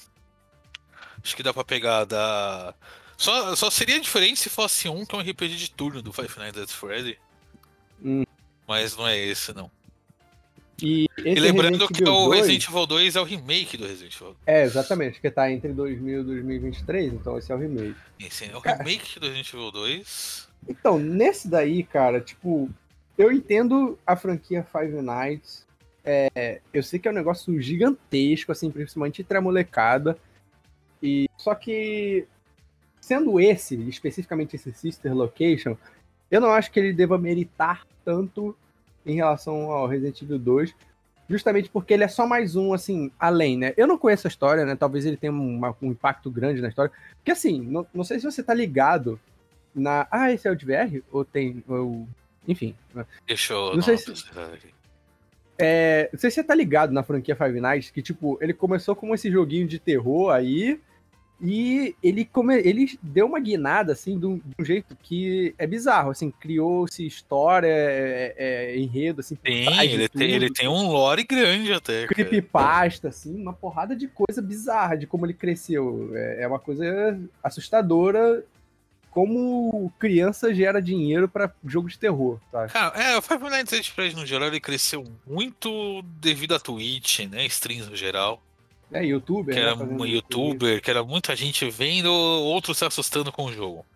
Acho que dá pra pegar da. Só, só seria diferente se fosse um que é um RPG de turno do Five Nights at Freddy. Hum. Mas não é esse, não. E, E lembrando Resident que Evil o 2 Resident Evil 2 é o remake do Resident Evil. É, exatamente, que tá entre 2000 e 2023, então esse é o remake. Esse é o Cara. remake do Resident Evil 2. Então, nesse daí, cara, tipo, eu entendo a franquia Five Nights. É, eu sei que é um negócio gigantesco, assim, principalmente entre a molecada. E só que sendo esse, especificamente esse Sister Location, eu não acho que ele deva meritar tanto em relação ao Resident Evil 2, justamente porque ele é só mais um, assim, além, né? Eu não conheço a história, né? Talvez ele tenha uma- um impacto grande na história. Porque, assim, não, não sei se você tá ligado na. Ah, esse é o de VR? Ou tem. Ou... Enfim. Deixa eu. Não sei se-. É, não sei se você tá ligado na franquia Five Nights, que, tipo, ele começou como esse joguinho de terror aí. E ele, come... ele deu uma guinada, assim, de um, de um jeito que é bizarro, assim, criou-se história, é, é, enredo, assim, Tem, ele tem, tudo. ele tem um lore grande até. creepypasta, assim, uma porrada de coisa bizarra de como ele cresceu. É, é uma coisa assustadora como criança gera dinheiro pra jogo de terror, tá? Cara, é, o Five Nights at Freddy's no geral ele cresceu muito devido à Twitch, né? Streams no geral. É, youtuber, Que né, era um youtuber, que era muita gente vendo, outros se assustando com o jogo.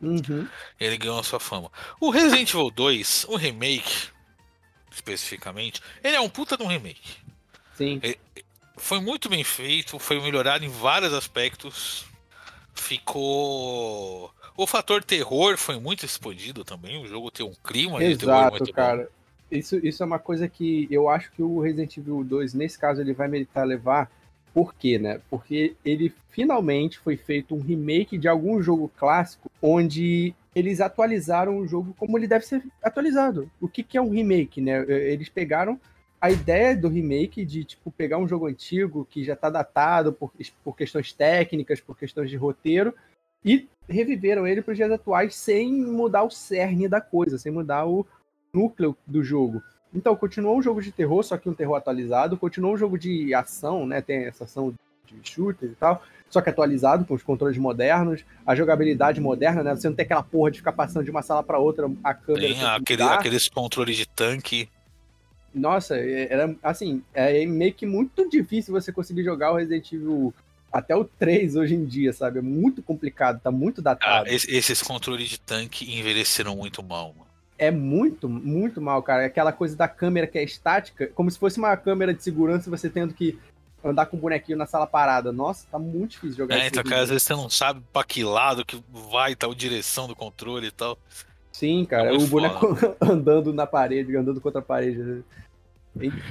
Uhum. Ele ganhou a sua fama. O Resident Evil 2, o remake, especificamente, ele é um puta de um remake. Sim. Foi muito bem feito, foi melhorado em vários aspectos. Ficou. O fator terror foi muito expandido também. O jogo tem um clima de terror Exato, muito bom. cara. Isso, isso é uma coisa que eu acho que o Resident Evil 2, nesse caso, ele vai meritar levar. Por quê, né? Porque ele finalmente foi feito um remake de algum jogo clássico onde eles atualizaram o jogo como ele deve ser atualizado. O que, que é um remake, né? Eles pegaram a ideia do remake de, tipo, pegar um jogo antigo que já tá datado por, por questões técnicas, por questões de roteiro, e reviveram ele para os dias atuais sem mudar o cerne da coisa, sem mudar o núcleo do jogo. Então, continuou um jogo de terror, só que um terror atualizado, continuou um jogo de ação, né? Tem essa ação de shooter e tal, só que atualizado, com os controles modernos, a jogabilidade moderna, né? Você não tem aquela porra de ficar passando de uma sala para outra, a câmera. Tem aquele, aqueles controles de tanque. Nossa, é, era assim, é meio que muito difícil você conseguir jogar o Resident Evil até o 3 hoje em dia, sabe? É muito complicado, tá muito datado. Ah, esses controles de tanque envelheceram muito mal, mano. É muito, muito mal, cara. Aquela coisa da câmera que é estática, como se fosse uma câmera de segurança, você tendo que andar com o bonequinho na sala parada. Nossa, tá muito difícil jogar É, então, cara, às vezes você não sabe pra que lado que vai tal direção do controle e tal. Sim, cara, é o boneco *laughs* andando na parede, andando contra a parede. Né?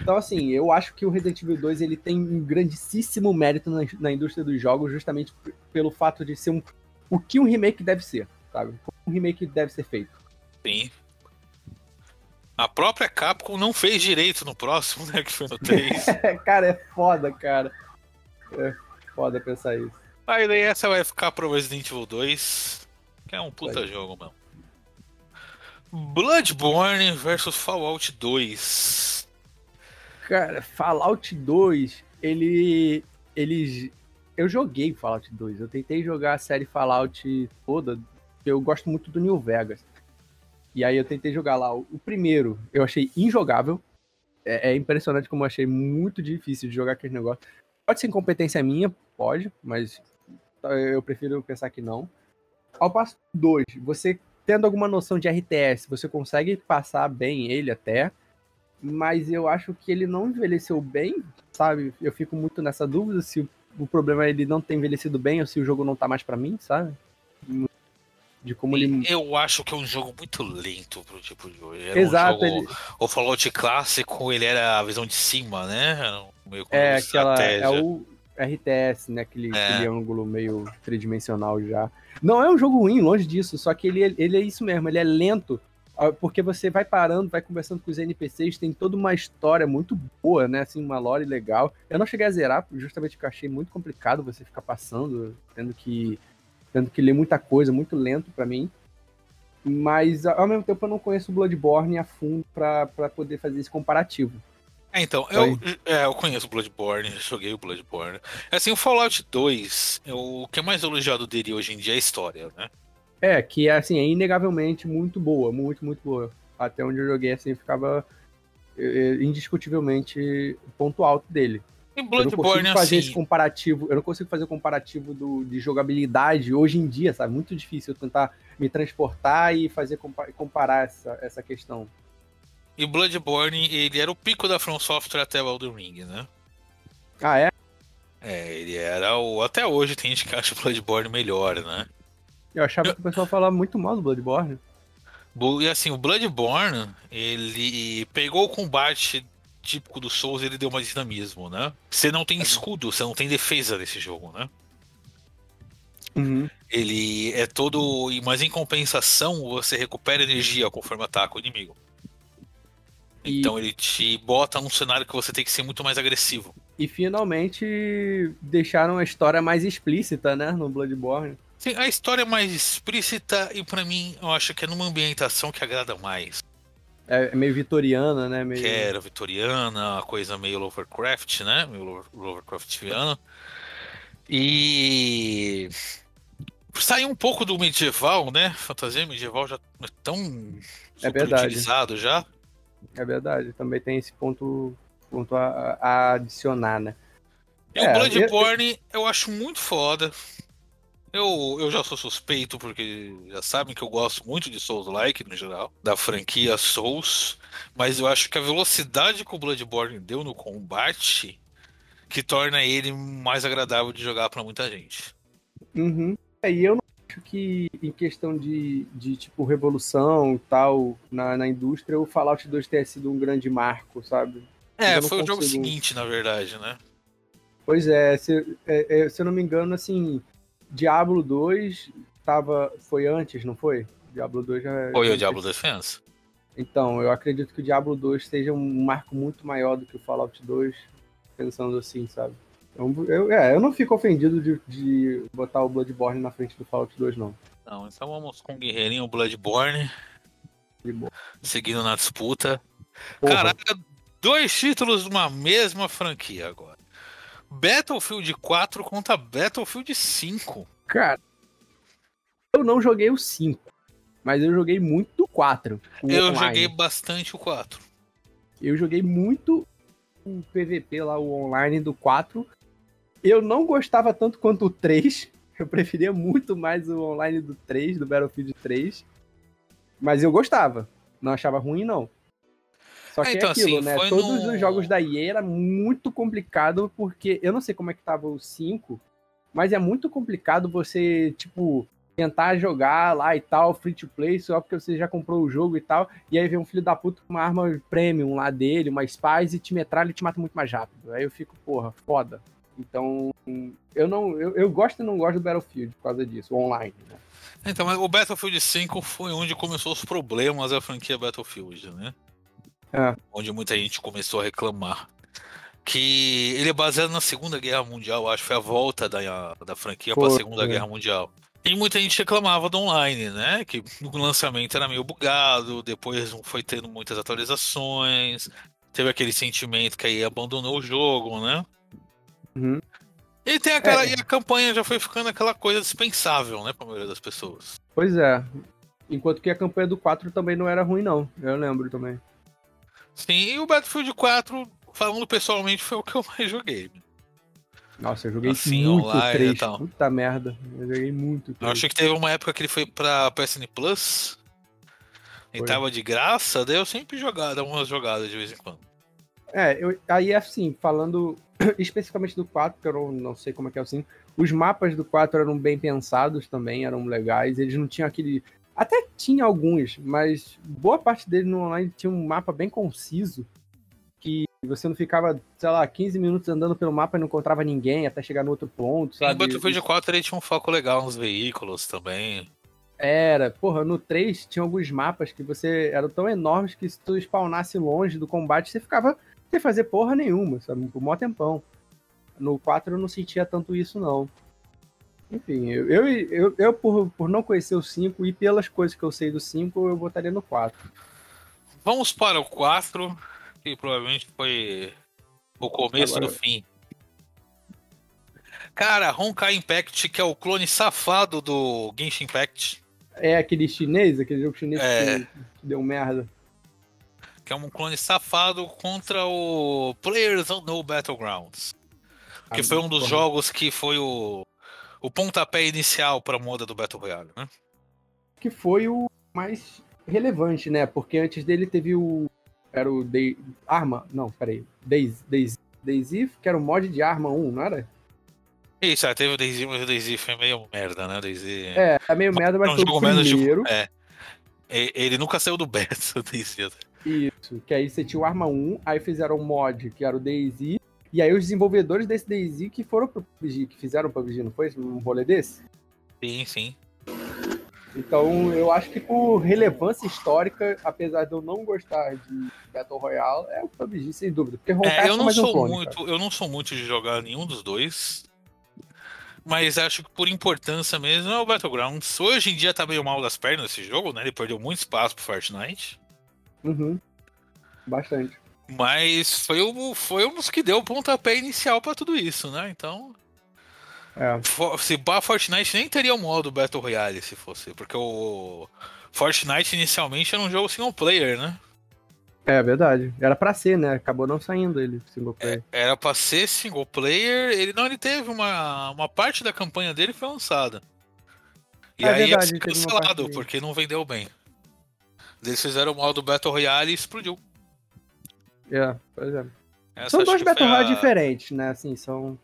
Então, assim, eu acho que o Resident Evil 2 ele tem um grandíssimo mérito na, na indústria dos jogos, justamente pelo fato de ser um, o que um remake deve ser, sabe? Como um remake deve ser feito. Sim. A própria Capcom não fez direito no próximo, né? Que foi no 3. *laughs* cara, é foda, cara. É foda pensar isso. Aí daí essa vai ficar pro Resident Evil 2, que é um puta jogo, mano. Bloodborne versus Fallout 2. Cara, Fallout 2, ele. Eles. Eu joguei Fallout 2. Eu tentei jogar a série Fallout toda. Eu gosto muito do New Vegas. E aí eu tentei jogar lá. O primeiro, eu achei injogável. É, é impressionante como eu achei muito difícil de jogar aquele negócio. Pode ser incompetência minha, pode, mas eu prefiro pensar que não. Ao passo 2, você tendo alguma noção de RTS, você consegue passar bem ele até mas eu acho que ele não envelheceu bem, sabe? Eu fico muito nessa dúvida se o problema é ele não ter envelhecido bem ou se o jogo não tá mais para mim, sabe? De como ele. Eu acho que é um jogo muito lento pro tipo de hoje. Era Exato. Um jogo... ele... O Fallout clássico, ele era a visão de cima, né? Meio é, aquela. É o RTS, né? Aquele, é. aquele ângulo meio tridimensional já. Não é um jogo ruim, longe disso, só que ele, ele é isso mesmo, ele é lento ah, porque você vai parando, vai conversando com os NPCs, tem toda uma história muito boa, né? Assim, uma lore legal. Eu não cheguei a zerar, justamente porque eu achei muito complicado você ficar passando, tendo que, tendo que ler muita coisa, muito lento para mim. Mas, ao mesmo tempo, eu não conheço o Bloodborne a fundo para poder fazer esse comparativo. É, então, eu, é, eu conheço o Bloodborne, joguei o Bloodborne. Assim, o Fallout 2, eu, o que é mais elogiado dele hoje em dia é a história, né? É, que assim, é inegavelmente muito boa, muito, muito boa. Até onde eu joguei, assim, ficava é, é, indiscutivelmente o ponto alto dele. Em Bloodborne, eu não consigo fazer assim... esse comparativo, eu não consigo fazer o comparativo do, de jogabilidade hoje em dia, sabe? Muito difícil eu tentar me transportar e fazer comparar essa, essa questão. E Bloodborne, ele era o pico da From Software até o Elden Ring, né? Ah, é? É, ele era o. Até hoje tem gente que acha o Bloodborne melhor, né? Eu achava eu... que o pessoal falava muito mal do Bloodborne. E assim, o Bloodborne, ele pegou o combate típico do Souls, ele deu mais dinamismo, né? Você não tem é. escudo, você não tem defesa nesse jogo, né? Uhum. Ele é todo. Mas em compensação, você recupera energia conforme ataca o inimigo. E... Então ele te bota num cenário que você tem que ser muito mais agressivo. E finalmente deixaram a história mais explícita, né? No Bloodborne. Sim, a história é mais explícita e para mim eu acho que é numa ambientação que agrada mais. É, é meio vitoriana, né? Meio... Que era vitoriana, uma coisa meio Lovecraft, né? Meio Lovecraftiana. E saiu um pouco do medieval, né? Fantasia medieval já é tão é verdade. utilizado já. É verdade, também tem esse ponto, ponto a, a adicionar, né? E é, o Bloodborne eu... eu acho muito foda. Eu, eu já sou suspeito porque já sabem que eu gosto muito de Souls-like no geral, da franquia Souls, mas eu acho que a velocidade que o Bloodborne deu no combate que torna ele mais agradável de jogar para muita gente. Uhum. É, e eu não acho que em questão de, de tipo revolução e tal na, na indústria, o Fallout 2 tenha sido um grande marco, sabe? É, foi consigo... o jogo seguinte, na verdade, né? Pois é, se, é, é, se eu não me engano, assim, Diablo 2 tava, foi antes, não foi? Diablo 2 já. Foi o Diablo Defense. Então, eu acredito que o Diablo 2 seja um marco muito maior do que o Fallout 2, pensando assim, sabe? Eu, eu, é, eu não fico ofendido de, de botar o Bloodborne na frente do Fallout 2, não. Não, então vamos com o Guerreirinho Bloodborne. Seguindo na disputa. Porra. Caraca, dois títulos de uma mesma franquia agora. Battlefield 4 contra Battlefield 5. Cara, eu não joguei o 5, mas eu joguei muito o 4. o Eu online. joguei bastante o 4. Eu joguei muito o PVP lá, o online do 4. Eu não gostava tanto quanto o 3. *laughs* Eu preferia muito mais o online do 3, do Battlefield 3. Mas eu gostava. Não achava ruim, não. Só que então, é aquilo, assim, né? Todos no- os jogos da EA era muito complicado, porque eu não sei como é que tava o 5, mas é muito complicado você, tipo, tentar jogar lá e tal, free to play, só porque você já comprou o jogo e tal, e aí vem um filho da puta com uma arma premium lá dele, uma Spice, e te metralha e te mata muito mais rápido. Aí eu fico, porra, foda. Então, eu não. Eu, eu gosto e não gosto do Battlefield por causa disso, online. Né? Então, mas o Battlefield 5 foi onde começou os problemas da franquia Battlefield, né? É. Onde muita gente começou a reclamar. Que ele é baseado na Segunda Guerra Mundial, acho que foi a volta da, da franquia para a Segunda foi. Guerra Mundial. E muita gente reclamava do online, né? Que no lançamento era meio bugado, depois não foi tendo muitas atualizações, teve aquele sentimento que aí abandonou o jogo, né? Uhum. E tem aquela. É. E a campanha já foi ficando aquela coisa dispensável, né, pra maioria das pessoas. Pois é. Enquanto que a campanha do 4 também não era ruim, não. Eu lembro também. Sim, e o Battlefield 4, falando pessoalmente, foi o que eu mais joguei. Nossa, eu joguei Assim, muito online e 3. tal. Puta merda. Eu joguei muito Eu 3. achei que teve uma época que ele foi pra PSN Plus. E Foi. tava de graça, daí eu sempre jogava, dava umas jogadas de vez em quando. É, eu, aí assim, falando *clears throat* especificamente do 4, que eu não, não sei como é que é 5, os mapas do 4 eram bem pensados também, eram legais, eles não tinham aquele. Até tinha alguns, mas boa parte dele no online tinha um mapa bem conciso, que você não ficava, sei lá, 15 minutos andando pelo mapa e não encontrava ninguém até chegar no outro ponto, sabe? Battlefield 4 ele tinha um foco legal nos veículos também. Era, porra, no 3 tinha alguns mapas que você eram tão enormes que se tu spawnasse longe do combate, você ficava sem fazer porra nenhuma, sabe? Por mó tempão. No 4 eu não sentia tanto isso, não. Enfim, eu, eu, eu, eu por, por não conhecer o 5 e pelas coisas que eu sei do 5, eu botaria no 4. Vamos para o 4, que provavelmente foi o começo Agora- do fim. Cara, Honkai Impact, que é o clone safado do Genshin Impact, É aquele chinês, aquele jogo chinês É. que, que deu merda. que é um clone safado contra o Players Unknown Battlegrounds. Que Ah, foi um dos porra. jogos que foi o, o pontapé inicial para a moda do Battle Royale, né? que foi o mais relevante, né? Porque antes dele teve o. Era o Day... Arma. Não, peraí. Daisy, Daisy, Daisy, que era o mod de arma 1, não era? Isso, é, teve o Daisy, mas o Daisy foi meio merda, né? O Daisy É, é meio merda, mas um foi o jogo menos de- primeiro. É. Ele nunca saiu do beta, *laughs* o Daisy. Isso. Que aí você tinha o Arma 1, aí fizeram um mod, que era o Daisy. E aí os desenvolvedores desse Daisy que foram pro PUBG, que fizeram o PUBG, não foi? Um rolê desse? Sim, sim. Então, eu acho que por relevância histórica, apesar de eu não gostar de Battle Royale, é o PUBG, sem dúvida. Porque É, é eu só não mais um sou clone, muito, cara. eu não sou muito de jogar nenhum dos dois. Mas acho que por importância mesmo é o Battlegrounds. Hoje em dia tá meio mal das pernas esse jogo, né? Ele perdeu muito espaço pro Fortnite. Uhum. Bastante. Mas foi, o, foi um dos que deu o pontapé inicial pra tudo isso, né? Então, É. se pá, Fortnite nem teria o modo Battle Royale se fosse, porque o Fortnite inicialmente era um jogo single player, né? É verdade. Era pra ser, né? Acabou não saindo ele, single player. Era pra ser single player, ele não, ele teve uma, uma parte da campanha dele foi lançada. E É aí ia verdade, ser teve uma cancelado, porque não vendeu bem. Eles fizeram o modo Battle Royale e explodiu. É, pois é. Essa São dois Battle Royale a- diferentes, né? Assim, são.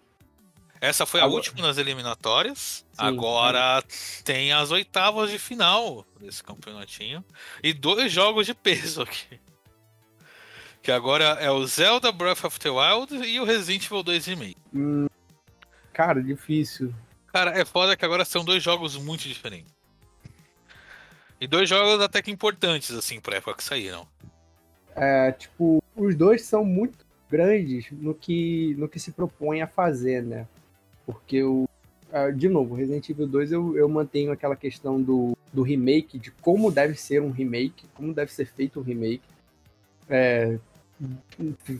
Essa foi a Agora- última das eliminatórias. Sim, Agora tem as oitavas de final desse campeonatinho. E dois jogos de peso aqui. Que agora é o Zelda Breath of the Wild e o Resident Evil 2 Remake. hum, cara, difícil. Cara, é foda que agora são dois jogos muito diferentes. E dois jogos até que importantes, assim, pra época que saíram. É, tipo, os dois são muito grandes no que, no que se propõe a fazer, né? Porque o. ah, De novo, Resident Evil 2 eu, eu mantenho aquela questão do, do remake, de como deve ser um remake, como deve ser feito um remake. É,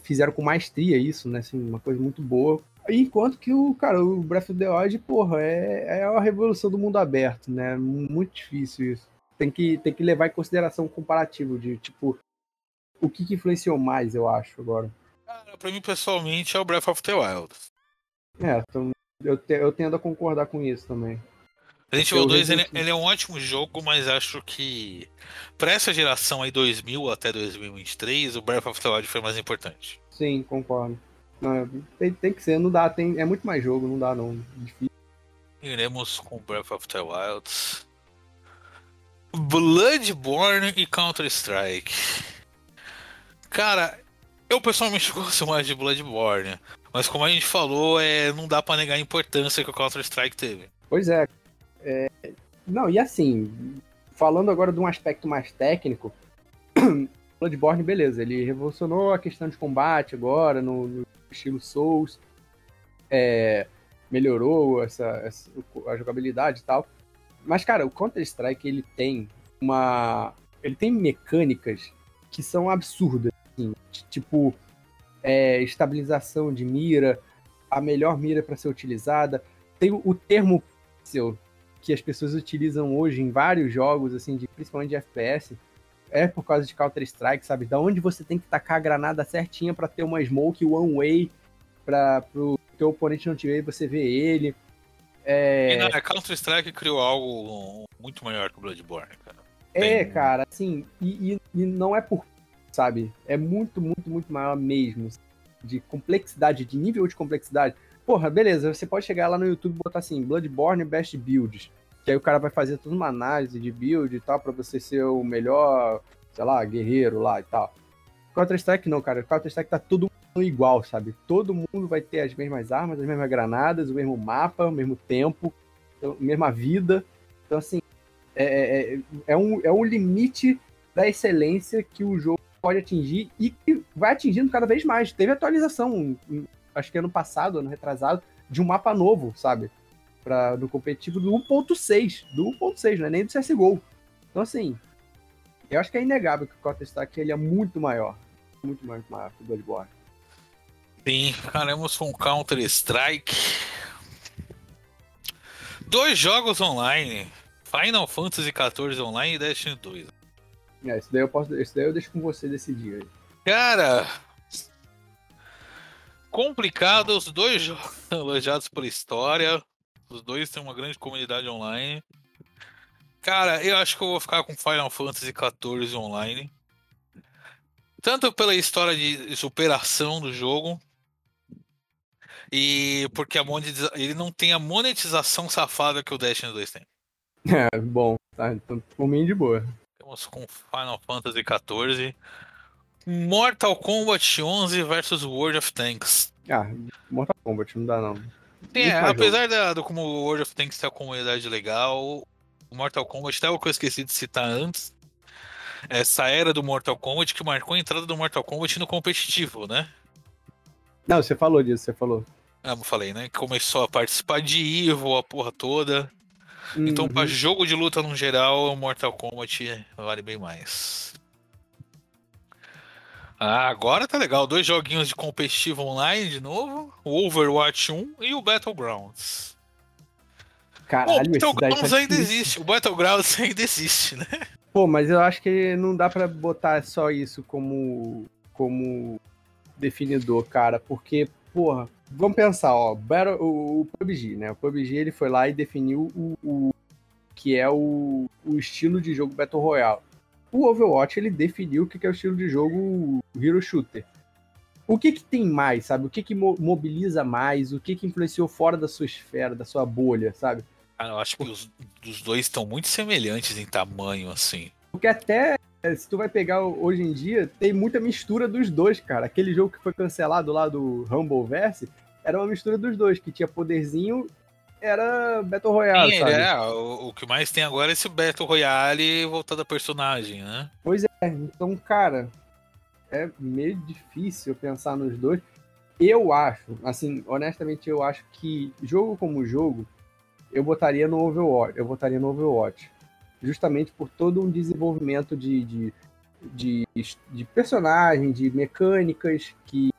fizeram com maestria isso, né? Assim, uma coisa muito boa. Enquanto que o, cara, o Breath of the Wild, porra, é, é a revolução do mundo aberto, né? Muito difícil isso. Tem que, tem que levar em consideração o comparativo de, tipo, o que, que influenciou mais, eu acho, agora. Cara, pra mim, pessoalmente, é o Breath of the Wild. É, então, eu, te- eu tendo a concordar com isso também. Resident Evil o 2 ele, ele é um ótimo jogo, mas acho que pra essa geração aí 2000 até 2023, o Breath of the Wild foi mais importante. Sim, concordo. Não, é- tem, tem que ser, não dá, tem, é muito mais jogo, não dá não. Difícil. Iremos com Breath of the Wild. Bloodborne e Counter-Strike. Cara, eu pessoalmente *laughs* gosto mais de Bloodborne. Mas como a gente falou, é, não dá pra negar a importância que o Counter-Strike teve. Pois é. É, Não, e assim, falando agora de um aspecto mais técnico, *clears throat* Bloodborne, beleza, ele revolucionou a questão de combate agora, no, no estilo Souls, é, melhorou essa, essa- a jogabilidade e tal. Mas, cara, o Counter-Strike, ele tem uma... ele tem mecânicas que são absurdas, assim, tipo, é, estabilização de mira, a melhor mira para ser utilizada, tem o, o termo pixel que as pessoas utilizam hoje em vários jogos, assim, de, principalmente de FPS, é por causa de Counter-Strike, sabe? Da onde você tem que tacar a granada certinha para ter uma smoke one way, para o teu oponente não te ver e você ver ele. É, E na Counter-Strike criou algo muito maior que o Bloodborne, cara. é cara, assim, e, e- e não é por, sabe? É muito, muito, muito maior mesmo. De complexidade, de nível de complexidade. Porra, beleza, você pode chegar lá no YouTube e botar assim, Bloodborne Best Builds. Que aí o cara vai fazer toda uma análise de build e tal, pra você ser o melhor, sei lá, guerreiro lá e tal. Counter-Strike não, cara. Counter-Strike tá mundo igual, sabe? Todo mundo vai ter as mesmas armas, as mesmas granadas, o mesmo mapa, o mesmo tempo, então, mesma vida. Então, assim, é, é, é, um, é um limite da excelência que o jogo pode atingir e que vai atingindo cada vez mais. Teve atualização, acho que ano passado, ano retrasado, de um mapa novo, sabe? Pra, do competitivo do 1.6. Do 1.6, não é nem do CSGO. Então, assim, eu acho que é inegável que o Counter-Strike ele é muito maior. Muito mais maior que o Bloodborne. Sim, ficaremos com Counter-Strike. Dois jogos online. Final Fantasy XIV Online e Destiny 2. É, isso daí eu posso. Isso daí eu deixo com você decidir aí. Cara, complicado. Os dois jogos *laughs* elogiados por história. Os dois têm uma grande comunidade online. Cara, eu acho que eu vou ficar com Final Fantasy XIV Online. Tanto pela história de superação do jogo. E porque a monetiza- ele não tem a monetização safada que o Destiny 2 tem. *laughs* É, bom, tá. Então, por mim, de boa. Temos com Final Fantasy XIV. Mortal Kombat 11 versus World of Tanks. Ah, Mortal Kombat, não dá não. É, apesar da, do como o World of Tanks ter a comunidade legal, o Mortal Kombat, até o que eu esqueci de citar antes, essa era do Mortal Kombat que marcou a entrada do Mortal Kombat no competitivo, né? Não, você falou disso, você falou. Ah, eu falei, né? Começou a participar de Evo, a porra toda. Então, Uhum. pra jogo de luta no geral, o Mortal Kombat vale bem mais. Ah, agora tá legal. Dois joguinhos de competitivo online de novo. O Overwatch 1 e o Battlegrounds. O Caralho, esse daí tá Battlegrounds ainda difícil. existe. O Battlegrounds *laughs* ainda existe, né? Pô, mas eu acho que não dá pra botar só isso como, como definidor, cara, porque, porra, vamos pensar, ó, Battle, o, o PUBG, né? O PUBG ele foi lá e definiu o, o que é o, o estilo de jogo Battle Royale. O Overwatch ele definiu o que que é o estilo de jogo Hero Shooter. O que que tem mais, sabe? O que que mo- mobiliza mais? O que que influenciou fora da sua esfera, da sua bolha, sabe? Cara, eu acho que os, os dois estão muito semelhantes em tamanho, assim. Porque até se tu vai pegar hoje em dia, tem muita mistura dos dois, cara. Aquele jogo que foi cancelado lá do Rumbleverse era uma mistura dos dois, que tinha poderzinho era Battle Royale, Sim, sabe? é, o, o que mais tem agora é esse Battle Royale voltado a personagem, né? Então, cara, é meio difícil pensar nos dois. Eu acho, assim, honestamente, eu acho que jogo como jogo, eu botaria no Overwatch. Eu botaria no Overwatch. Justamente por todo um desenvolvimento de, de, de, de personagem, de mecânicas que,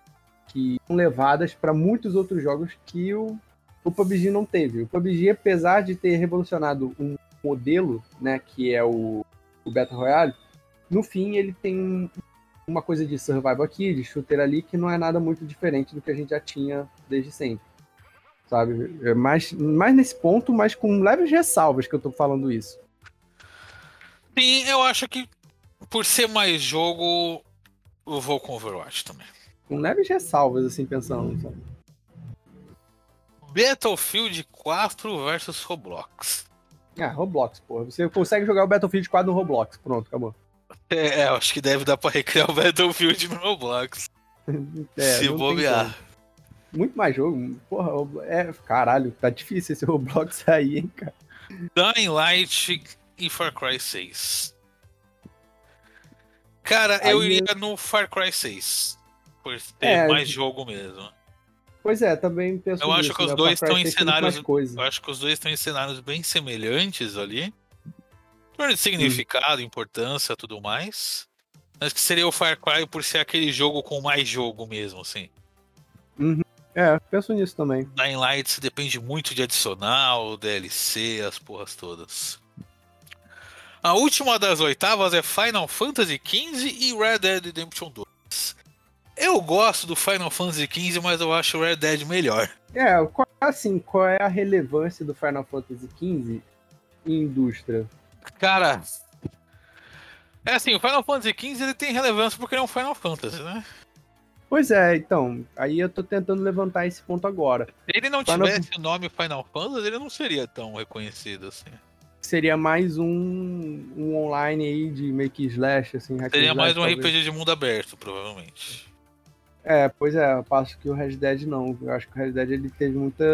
que são levadas para muitos outros jogos que o, o PUBG não teve. O PUBG, apesar de ter revolucionado um modelo, né, que é o, o Battle Royale, no fim ele tem uma coisa de survival aqui, de shooter ali, que não é nada muito diferente do que a gente já tinha desde sempre. Sabe? É mais, mais nesse ponto, mas com leves ressalvas que eu tô falando isso. Sim, eu acho que por ser mais jogo, eu vou com Overwatch também. Com leves ressalvas, assim, pensando. Sabe? Battlefield 4 versus Roblox. Ah, Roblox, porra. Você consegue jogar o Battlefield 4 no Roblox. Pronto, acabou. É, eu acho que deve dar pra recriar o Battlefield no Roblox. *laughs* É, se bobear. Muito mais jogo. Porra, é, caralho, tá difícil esse *laughs* Roblox aí, hein, cara. Dying Light e Far Cry 6. Cara, Aí eu iria no Far Cry 6. Por ter É, mais jogo mesmo. Pois é, também penso Eu acho nisso, que os né? Dois estão em 6 tem muito cenários-. Eu acho que os dois estão em cenários bem semelhantes ali. Em termos de significado, importância tudo mais. Mas que seria o Far Cry por ser aquele jogo com mais jogo mesmo, assim. É, penso nisso também. Dying Light depende muito de adicional, DLC, as porras todas. A última das oitavas é Final Fantasy XV e Red Dead Redemption 2. Eu gosto do Final Fantasy XV, mas eu acho o Red Dead melhor. É, qual, assim, qual é a relevância do Final Fantasy XV em indústria? Cara, é assim, o Final Fantasy XV ele tem relevância porque ele é um Final Fantasy, né? Pois é, então, aí eu tô tentando levantar esse ponto agora. Se ele não Final- tivesse o nome Final Fantasy, ele não seria tão reconhecido assim. Seria mais um, um online aí de meio que slash, assim. Seria mais slash, um talvez. RPG de mundo aberto, provavelmente. É, pois é, eu passo que o Red Dead não. Eu acho que o Red Dead ele teve muita.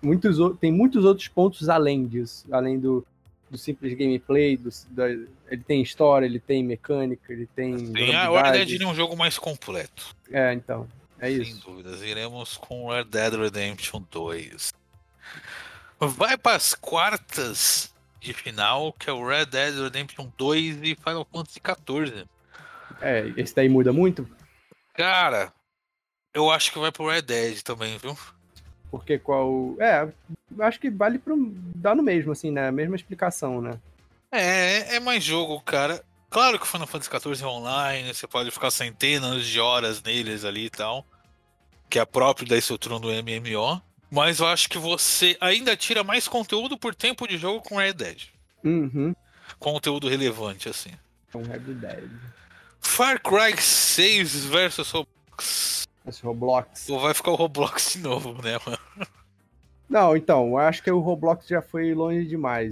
Muitos, tem muitos outros pontos além disso. Além do, do simples gameplay, do, da- ele tem história, ele tem mecânica, ele tem. Sim, a Red jogabilidade. Dead é um jogo mais completo. É, então. É Sem isso. dúvidas. Iremos com Red Dead Redemption 2. Vai para as quartas de final, que é o Red Dead Redemption 2 e Final Fantasy XIV. É, esse daí muda muito, Cara, eu acho que vai pro Red Dead também, viu? porque qual. É, eu acho que vale pro. dá no mesmo, assim, né? A mesma explicação, né? É, é mais jogo, cara. Claro que o Final Fantasy XIV é online, você pode ficar centenas de horas neles ali e tal. Que é próprio da estrutura do MMO. Mas eu acho que você ainda tira mais conteúdo por tempo de jogo com Red Dead. Uhum. Conteúdo relevante, assim. Então, Red Dead. Far Cry 6 versus Roblox. Esse Roblox. Ou vai ficar o Roblox de novo, né, mano? Não, então, eu acho que o Roblox já foi longe demais,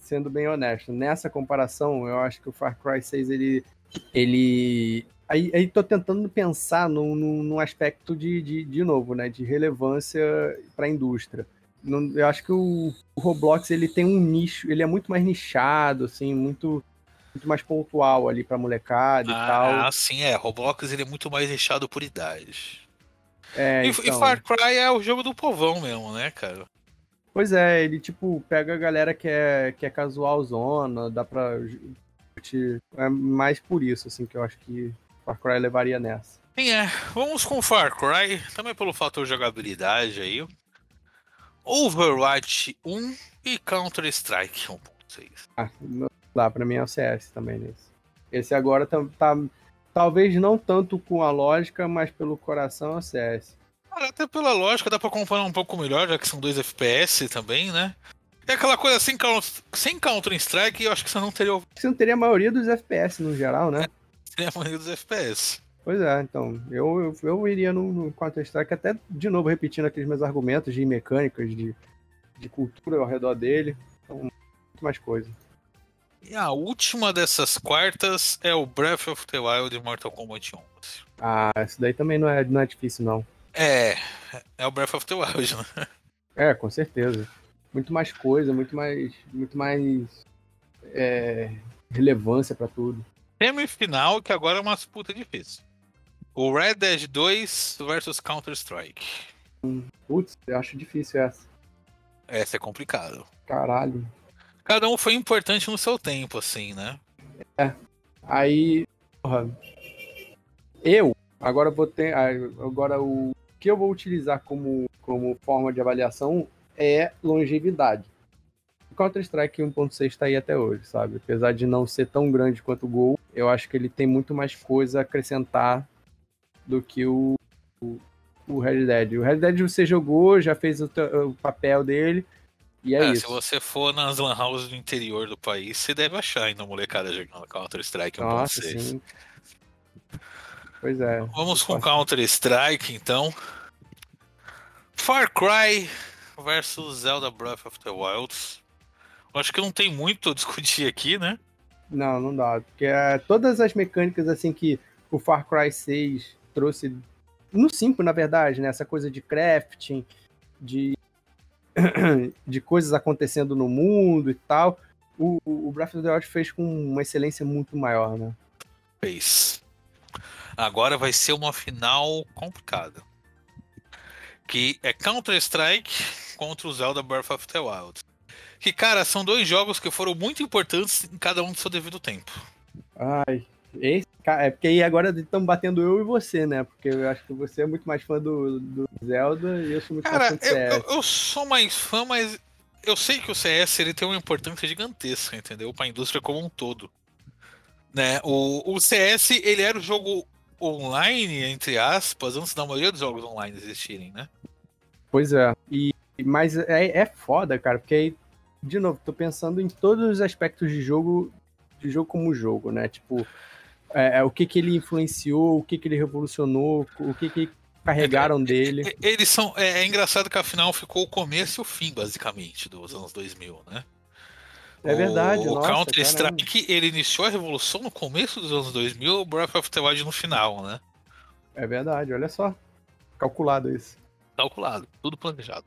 sendo bem honesto. Nessa comparação, eu acho que o Far Cry 6, ele. ele... Aí, aí tô tentando pensar num, num, num aspecto de, de, de novo, né? De relevância para a indústria. Não- eu acho que o, o Roblox ele tem um nicho, ele é muito mais nichado, assim, muito, muito mais pontual ali pra molecada e tal. Ah, sim, é. Roblox ele é muito mais recheado por idade. É, e, e então. Far Cry é o jogo do povão mesmo, né, cara? Pois é, ele tipo pega a galera que é, que é casual zona, dá pra. É mais por isso, assim, que eu acho que Far Cry levaria nessa. Sim, é. Vamos com Far Cry, também pelo fator jogabilidade aí. Overwatch 1 e Counter-Strike 1.6. Ah, não dá, pra mim é o CS também nesse. Esse agora tá, tá- Talvez não tanto com a lógica, mas pelo coração é o CS. Cara, até pela lógica dá pra comparar um pouco melhor, já que são dois FPS também, né? É aquela coisa sem, sem Counter-Strike, eu acho que você não teria, Você não teria a maioria dos FPS no geral, né? A maioria dos FPS. Pois é, então, eu, eu, eu iria no, no Counter-Strike, até de novo repetindo aqueles meus argumentos de mecânicas, de, de cultura ao redor dele. Então, muito mais coisa. E a última dessas quartas é o Breath of the Wild de Mortal Kombat 11. Ah, isso daí também não é, não é difícil, não. É, é o Breath of the Wild, né? É, com certeza. muito mais coisa, muito mais, muito mais é, relevância pra tudo. Semifinal, que agora é uma disputa difícil. O Red Dead 2 versus Counter-Strike. Putz, eu acho difícil essa. Essa é complicado. Caralho. Cada um foi importante no seu tempo, assim, né? Aí, porra, eu agora vou ter, ah, agora o que eu vou utilizar como, como forma de avaliação é longevidade. Counter-Strike 1.6 está aí até hoje, sabe? Apesar de não ser tão grande quanto o Gol, eu acho que ele tem muito mais coisa a acrescentar do que o, o, o Red Dead. O Red Dead você jogou, já fez o, o papel dele, e é, É, isso. se você for nas lan houses do interior do país, você deve achar ainda molecada jogando Counter-Strike Nossa, 1.6. sim. Pois é. Vamos com Counter-Strike, então. Far Cry versus Zelda Breath of the Wilds. Eu Acho que não tem muito a discutir aqui, né? Não, não dá. Porque é, todas as mecânicas assim que o Far Cry 6 trouxe. No 5, na verdade, né? Essa coisa de crafting, de, *clears throat* de coisas acontecendo no mundo e tal. O, o Breath of the Wild fez com uma excelência muito maior, né? Fez. Agora vai ser uma final complicada. Que é Counter-Strike contra o Zelda Breath of the Wild. Que, cara, são dois jogos que foram muito importantes em cada um do seu devido tempo. Ai. Esse, é porque aí agora estamos batendo eu e você, né? Porque eu acho que você é muito mais fã do, do Zelda e eu sou muito Cara, mais fã do eu, CS. eu- eu sou mais fã, mas eu sei que o CS ele tem uma importância gigantesca, entendeu? Para a indústria como um todo. Né? O, o CS ele era o jogo online, entre aspas, antes da maioria dos jogos online existirem, né? Pois é. E, mas é, é foda, cara, porque aí, de novo, tô pensando em todos os aspectos de jogo, de jogo como jogo, né? Tipo, é, é, o que que ele influenciou, o que que ele revolucionou, o que que carregaram dele. E- Eles são. É, é engraçado que afinal ficou o começo e o fim, basicamente, dos anos 2000, né? É verdade, O, nossa, Counter-Strike ele iniciou a revolução no começo dos anos 2000, o Breath of the Wild no final, né? É verdade, olha só. Calculado isso. calculado, tudo planejado.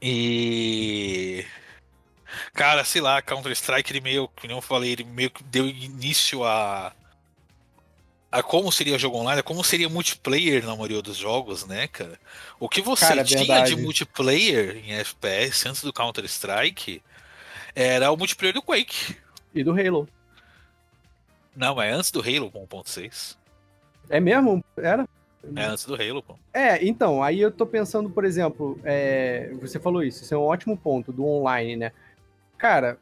E. Cara, sei lá, Counter-Strike, ele meio, como eu falei, ele meio que deu início a. a como seria jogo online, a como seria multiplayer na maioria dos jogos, né, cara? O que você Cara, é tinha verdade. de multiplayer em FPS antes do Counter-Strike era o multiplayer do Quake. E do Halo. Não, é antes do Halo 1.6. É mesmo? Era? É antes do Halo, pô. É, então, aí eu tô pensando, por exemplo, é, você falou isso, isso é um ótimo ponto do online, né? Cara,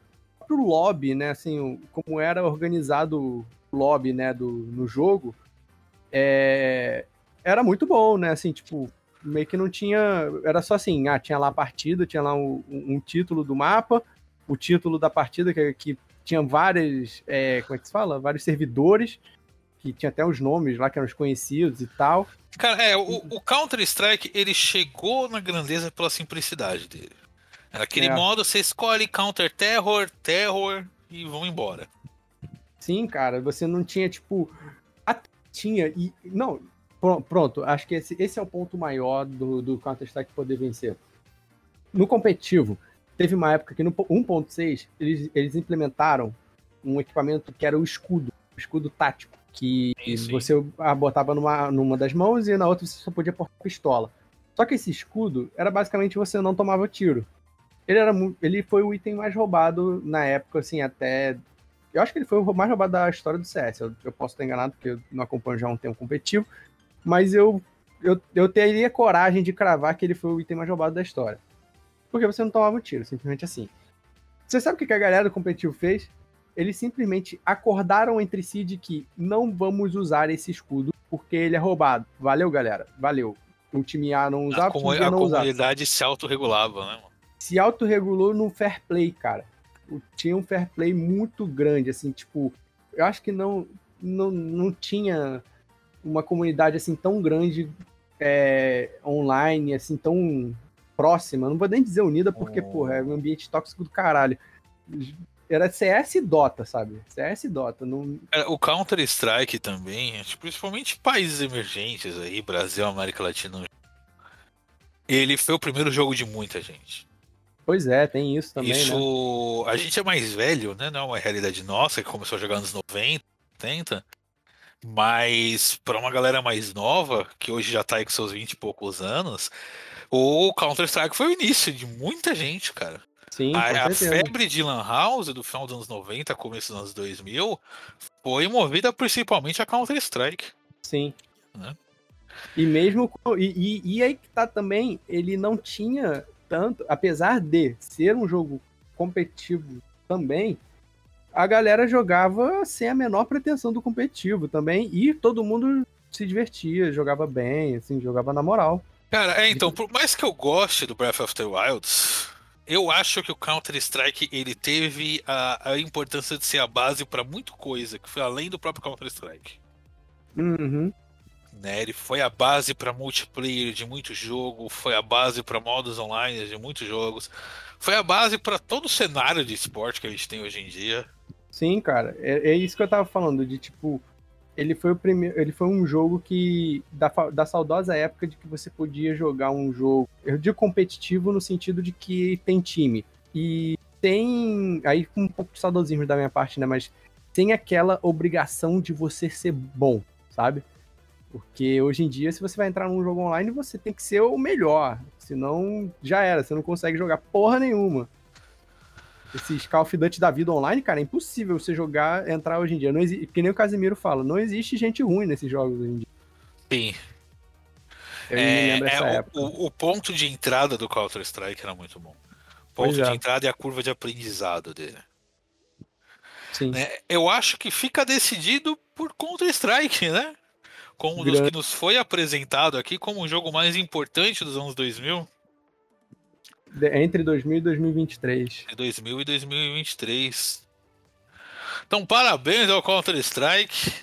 pro lobby, né, assim, como era organizado o lobby, né, do, no jogo, é, era muito bom, né, assim, tipo, meio que não tinha, era só assim, ah, tinha lá a partida, tinha lá um, um título do mapa, o título da partida, que, que tinha várias, é, como é que se fala? Vários servidores, que tinha até os nomes lá que eram os conhecidos e tal. Cara, é, o, o Counter-Strike, ele chegou na grandeza pela simplicidade dele. Era aquele É. modo, você escolhe Counter-Terror, Terror e vão embora. Sim, cara, você não tinha, tipo. Tinha, e. Não, pro- pronto, acho que esse, esse é o ponto maior do, do Counter-Strike poder vencer. No competitivo, teve uma época que no po- 1.6 eles, eles implementaram um equipamento que era o escudo, o escudo tático, que Sim, sim. você botava numa, numa das mãos e na outra você só podia portar pistola. Só que esse escudo era basicamente você não tomava tiro. Ele, era, ele foi o item mais roubado na época, assim, até eu acho que ele foi o mais roubado da história do CS. Eu, eu posso estar enganado, porque eu não acompanho já um tempo competitivo. Mas eu, eu, eu teria coragem de cravar que ele foi o item mais roubado da história. Porque você não tomava tiro, simplesmente assim. Você sabe o que a galera do competitivo fez? Eles simplesmente acordaram entre si de que não vamos usar esse escudo porque ele é roubado. Valeu, galera. Valeu. O time A não A, usava, o comu- a não usava comunidade se autorregulava, né, mano? se autorregulou no fair play, cara. Tinha um fair play muito grande, assim, tipo, eu acho que não, não, não tinha uma comunidade assim tão grande é, online, assim, tão próxima. Não vou nem dizer unida, porque, Oh. porra, é um ambiente tóxico do caralho. Era CS e Dota, sabe? CS e Dota. Não... É, O Counter-Strike também, acho que principalmente países emergentes aí, Brasil, América Latina. Ele foi o primeiro jogo de muita gente. Pois é, tem isso também, Isso. né? A gente é mais velho, né? Não é uma realidade nossa, que começou a jogar nos 90, 80. Mas para uma galera mais nova, que hoje já tá aí com seus 20 e poucos anos, o Counter-Strike foi o início de muita gente, cara. Sim, A, a febre de Lan House do final dos anos 90, começo dos anos 2000, foi movida principalmente a Counter-Strike. Sim. Né? E mesmo. E, e, e aí que tá também, ele não tinha tanto. Apesar de ser um jogo competitivo também, a galera jogava sem a menor pretensão do competitivo também. E todo mundo se divertia, jogava bem, assim, jogava na moral. Cara, é, então, por mais que eu goste do Breath of the Wilds, eu acho que o Counter-Strike ele teve a, a importância de ser a base pra muita coisa, que foi além do próprio Counter-Strike. Uhum. Né? Ele foi a base pra multiplayer de muito jogo, foi a base pra modos online de muitos jogos, foi a base pra todo o cenário de esporte que a gente tem hoje em dia. Sim, cara, é, é isso que eu tava falando, de tipo, ele foi o primeiro, ele foi um jogo que da, da saudosa época de que você podia jogar um jogo, eu digo competitivo no sentido de que tem time e tem aí um pouco de saudosismo da minha parte, né, mas tem aquela obrigação de você ser bom, sabe? Porque hoje em dia, se você vai entrar num jogo online, você tem que ser o melhor. Senão, já era. Você não consegue jogar porra nenhuma. Esses Call of Duty da vida online, cara, é impossível você jogar, entrar hoje em dia. Não exi... Que nem o Casimiro fala, não existe gente ruim nesses jogos hoje em dia. Sim. Eu É, é, o- o, ponto de entrada do Counter-Strike era muito bom. O ponto é. de entrada e a curva de aprendizado dele. Sim. né? Eu acho que fica decidido por Counter-Strike, né? Como um dos que nos foi apresentado aqui como o jogo mais importante dos anos 2000, De- Entre 2000 e 2023. de 2000 e 2023. Então, parabéns ao Counter-Strike.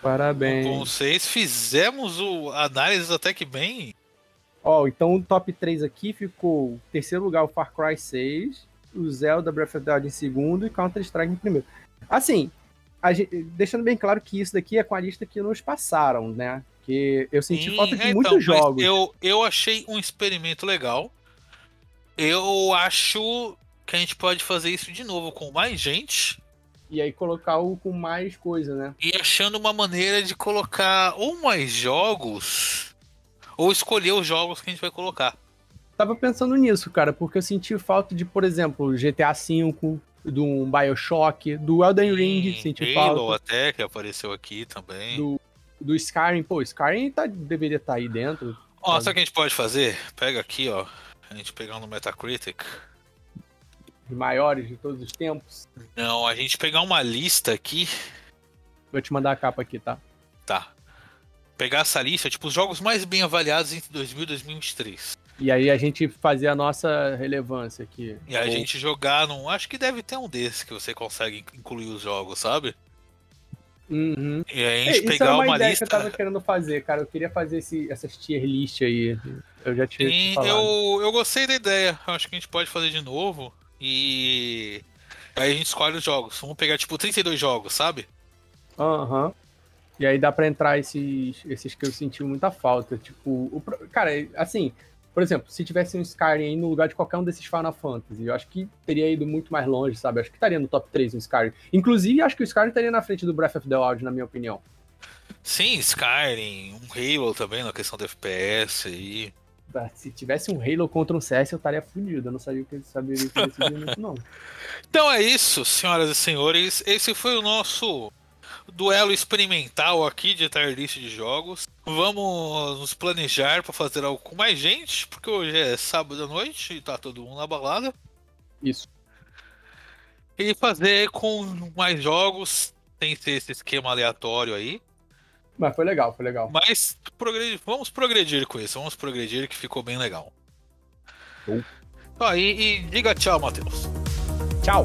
Parabéns. Com vocês fizemos o análise até que bem. Ó, então o top 3 aqui ficou em terceiro lugar o Far Cry 6, o Zelda Breath of the Wild em segundo e Counter-Strike em primeiro. Assim, gente- deixando bem claro que isso daqui é com a lista que nos passaram, né? Que eu senti Sim, falta de então, muitos jogos. Eu, eu achei um experimento legal. Eu acho que a gente pode fazer isso de novo com mais gente. E aí colocar o com mais coisa, né? E achando uma maneira de colocar ou mais jogos, ou escolher os jogos que a gente vai colocar. Tava pensando nisso, cara, porque eu senti falta de, por exemplo, GTA V, do um Bioshock, do Elden Ring, Sim, senti Halo falta. até, que apareceu aqui também. Do, do Skyrim, pô, Skyrim tá, deveria estar aí dentro. Ó, sabe o que a gente pode fazer? Pega aqui, ó. A gente pegar no Metacritic. Os maiores de todos os tempos. Não, a gente pegar uma lista aqui. Vou te mandar a capa aqui, tá? Tá. Pegar essa lista, tipo, os jogos mais bem avaliados entre 2000 e 2023. E aí a gente fazer a nossa relevância aqui. E a Ou- gente jogar num. Acho que deve ter um desses que você consegue incluir os jogos, sabe? Uhum. E aí a É, gente isso pegar uma, uma ideia lista. que eu tava querendo fazer, cara. Eu queria fazer esse, essas tier list aí. Eu já tinha Sim, eu, eu gostei da ideia. Eu Acho que a gente pode fazer de novo. E. Aí a gente escolhe os jogos. Vamos pegar, tipo, 32 jogos, sabe? Aham. E aí dá pra entrar esses, esses que eu senti muita falta. Tipo, o cara, assim, por exemplo, se tivesse um Skyrim aí no lugar de qualquer um desses Final Fantasy, eu acho que teria ido muito mais longe, sabe? Acho que estaria no top 3 um Skyrim. Inclusive, acho que o Skyrim estaria na frente do Breath of the Wild, na minha opinião. Sim, Skyrim, um Halo também na questão do FPS aí. Se tivesse um Halo contra um CS, eu estaria fudido. Eu não sabia o que saberia o que decidir muito, não. Então é isso, senhoras e senhores. Esse foi o nosso duelo experimental aqui de tier list de jogos. Vamos nos planejar para fazer algo com mais gente, porque hoje é sábado à noite e tá todo mundo na balada. Isso. E fazer com mais jogos, sem ser esse esquema aleatório aí. Mas foi legal, foi legal. Mas progredir, vamos progredir com isso, vamos progredir que ficou bem legal. Ó, e, e diga tchau, Matheus. Tchau!